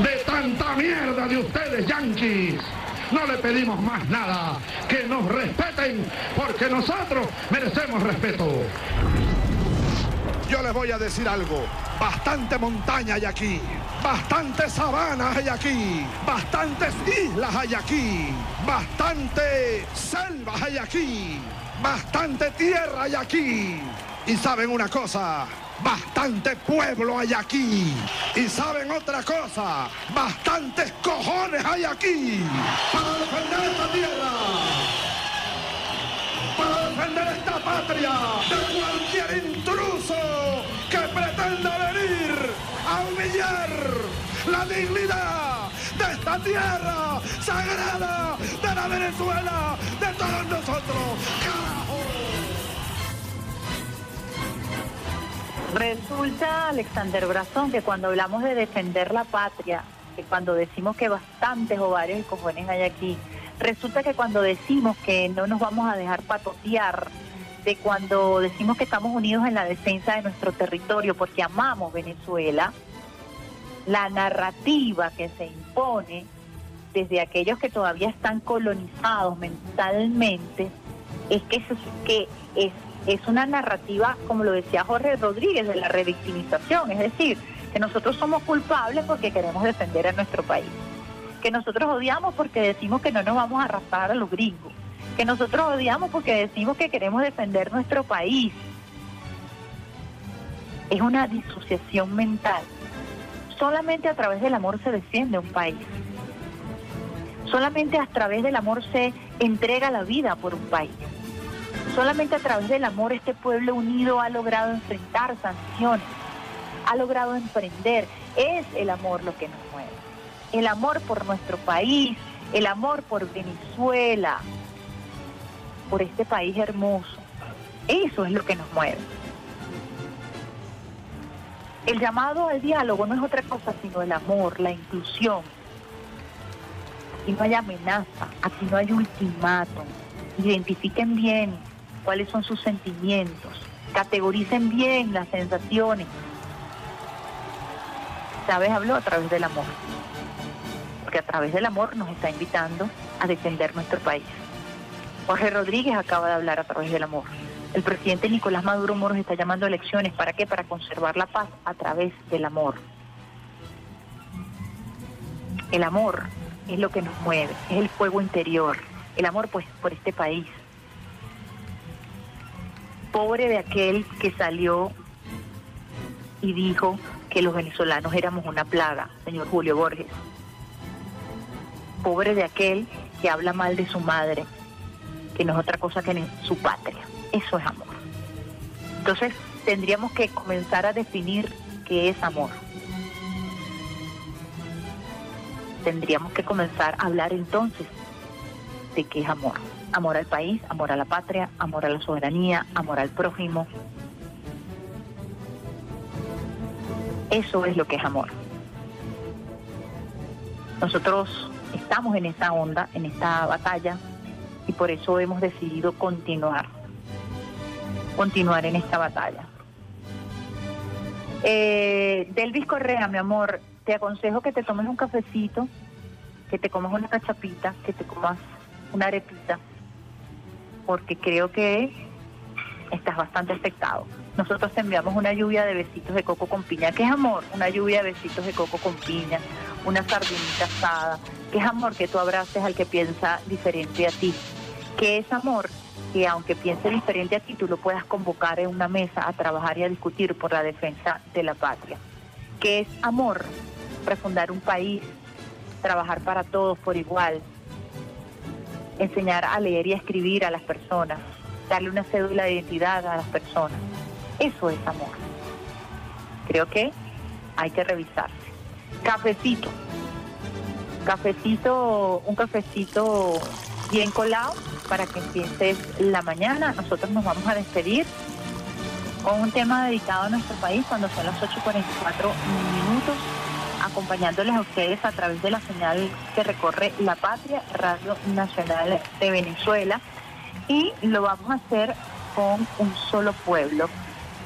de tanta mierda de ustedes, yanquis. No le pedimos más nada, que nos respeten, porque nosotros merecemos respeto. Yo les voy a decir algo. Bastante montaña hay aquí. Bastantes sabanas hay aquí. Bastantes islas hay aquí. Bastante selvas hay aquí. Bastante tierra hay aquí. Y saben una cosa. Bastante pueblo hay aquí. Y saben otra cosa. Bastantes cojones hay aquí. Para defender esta tierra para defender esta patria de cualquier intruso la dignidad de esta tierra sagrada de la Venezuela, de todos nosotros. Resulta, Alexander Brazón, que cuando hablamos de defender la patria, que cuando decimos que bastantes ovarios y cojones hay aquí, resulta que cuando decimos que no nos vamos a dejar patotear, de cuando decimos que estamos unidos en la defensa de nuestro territorio porque amamos Venezuela, la narrativa que se impone desde aquellos que todavía están colonizados mentalmente es que, es una narrativa, como lo decía Jorge Rodríguez, de la revictimización, es decir, que nosotros somos culpables porque queremos defender a nuestro país, que nosotros odiamos porque decimos que no nos vamos a arrastrar a los gringos, que nosotros odiamos porque decimos que queremos defender nuestro país. es una disociación mental. Solamente a través del amor se defiende un país. Solamente a través del amor se entrega la vida por un país. Solamente a través del amor este pueblo unido ha logrado enfrentar sanciones, ha logrado emprender. Es el amor lo que nos mueve. El amor por nuestro país, el amor por Venezuela, por este país hermoso. Eso es lo que nos mueve. El llamado al diálogo no es otra cosa sino el amor, la inclusión. Aquí no hay amenaza, aquí no hay ultimátum. Identifiquen bien cuáles son sus sentimientos, categoricen bien las sensaciones. Chávez habló a través del amor, porque a través del amor nos está invitando a defender nuestro país. Jorge Rodríguez acaba de hablar a través del amor. El presidente Nicolás Maduro Moros está llamando a elecciones. ¿Para qué? Para conservar la paz a través del amor. El amor es lo que nos mueve, es el fuego interior. El amor pues por este país. Pobre de aquel que salió y dijo que los venezolanos éramos una plaga, señor Julio Borges. Pobre de aquel que habla mal de su madre, que no es otra cosa que su patria. Eso es amor. Entonces tendríamos que comenzar a definir qué es amor. Tendríamos que comenzar a hablar entonces de qué es amor. Amor al país, amor a la patria, amor a la soberanía, amor al prójimo. Eso es lo que es amor. Nosotros estamos en esa onda, en esta batalla, y por eso hemos decidido continuar, continuar en esta batalla. Eh, Delvis Correa, mi amor, te aconsejo que te tomes un cafecito, que te comas una cachapita, que te comas una arepita, porque creo que estás bastante afectado. Nosotros te enviamos una lluvia de besitos de coco con piña. ¿Qué es amor? Una lluvia de besitos de coco con piña, una sardinita asada. ¿Qué es amor? Que tú abraces al que piensa diferente a ti. ¿Qué es amor? Que aunque piense diferente a ti, tú lo puedas convocar en una mesa a trabajar y a discutir por la defensa de la patria. ¿Qué es amor? Refundar un país, trabajar para todos por igual, enseñar a leer y a escribir a las personas, darle una cédula de identidad a las personas. Eso es amor. Creo que hay que revisarse. Cafecito. Cafecito, un cafecito bien colado para que empieces la mañana. Nosotros nos vamos a despedir con un tema dedicado a nuestro país cuando son las 8.44 minutos, acompañándoles a ustedes a través de la señal que recorre La Patria, Radio Nacional de Venezuela. Y lo vamos a hacer con un solo pueblo.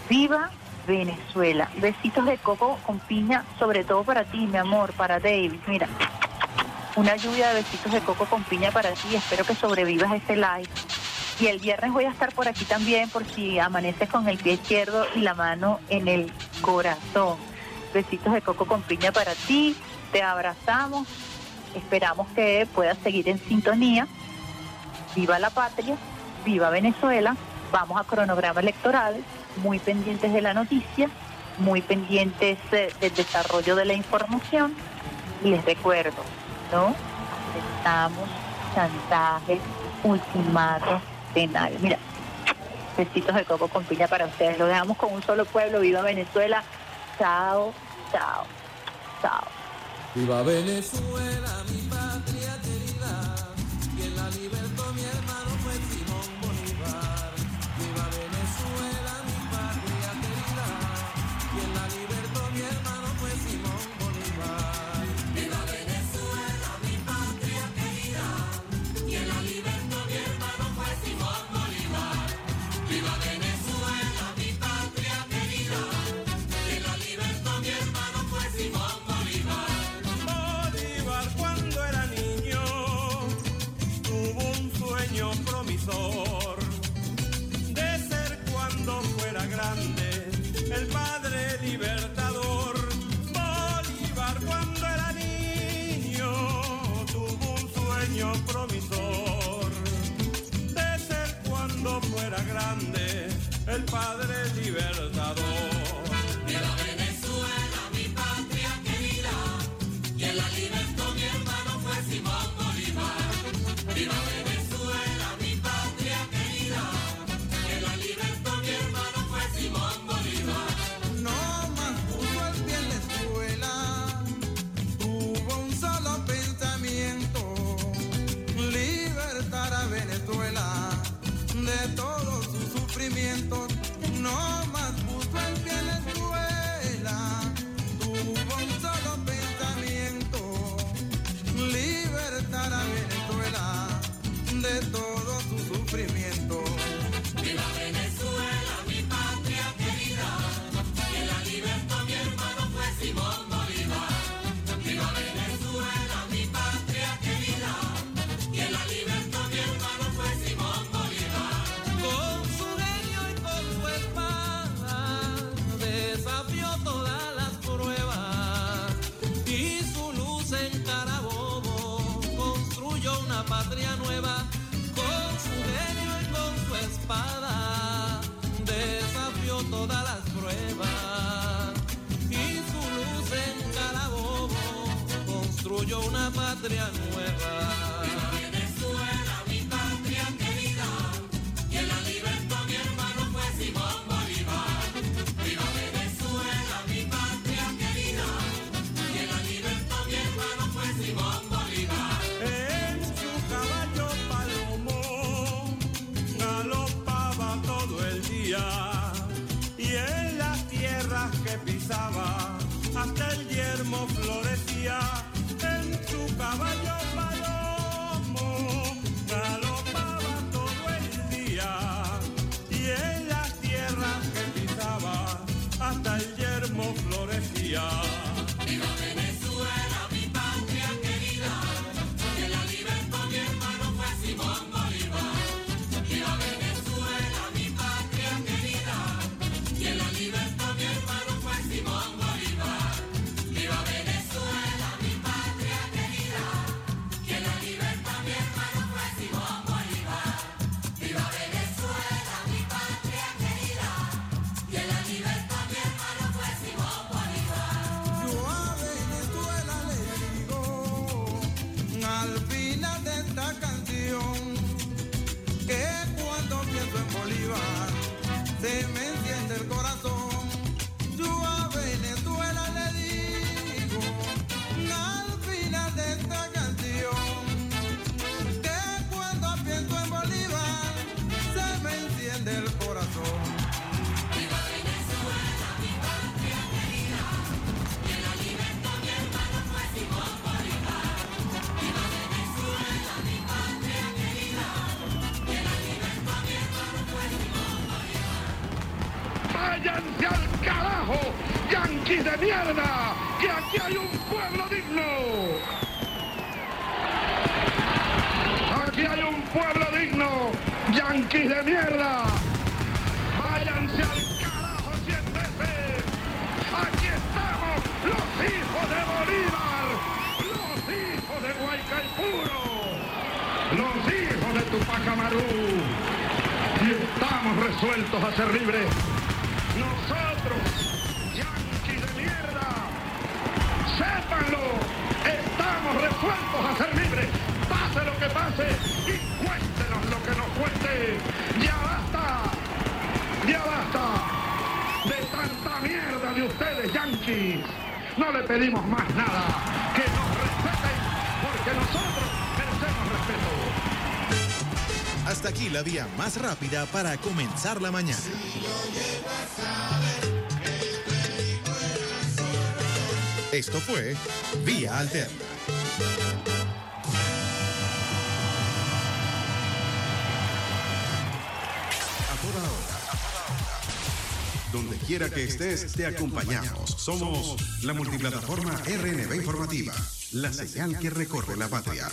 ¡Viva Venezuela! Besitos de coco con piña, sobre todo para ti, mi amor, para David. Mira, una lluvia de besitos de coco con piña para ti. Espero que sobrevivas este live. Y el viernes voy a estar por aquí también por si amaneces con el pie izquierdo y la mano en el corazón. Besitos de coco con piña para ti. Te abrazamos. Esperamos que puedas seguir en sintonía. Viva la patria, viva Venezuela. Vamos a cronograma electoral, muy pendientes de la noticia, muy pendientes eh, del desarrollo de la información. Y les recuerdo, ¿no? Aceptamos chantajes, ultimatos penales. Mira, besitos de coco con piña para ustedes. Lo dejamos con un solo pueblo. Viva Venezuela. Chao, chao, chao. Viva Venezuela, ser nueva. Venezuela, mi patria querida, quien la libertó mi hermano fue Simón Bolívar. Viva Venezuela, mi patria querida, quien la libertó mi hermano fue Simón Bolívar. En su caballo palomo galopaba todo el día y en las tierras que pisaba hasta el yermo florecía. Su caballo ¡Yanquis de mierda! ¡Que aquí hay un pueblo digno! ¡Aquí hay un pueblo digno! ¡Yanquis de mierda! ¡Váyanse al carajo cien veces! ¡Aquí estamos! ¡Los hijos de Bolívar! ¡Los hijos de Guaycaipuro! ¡Los hijos de Tupac Amaru! Y estamos resueltos a ser libres. Estamos resueltos a ser libres, pase lo que pase y cuéntenos lo que nos cueste. Ya basta, ya basta de tanta mierda de ustedes, yanquis. No le pedimos más nada, que nos respeten, porque nosotros merecemos respeto. Hasta aquí la vía más rápida para comenzar la mañana. Esto fue Vía Alterna. Quiera que estés, te acompañamos. Somos la multiplataforma RNB Informativa, la señal que recorre la patria.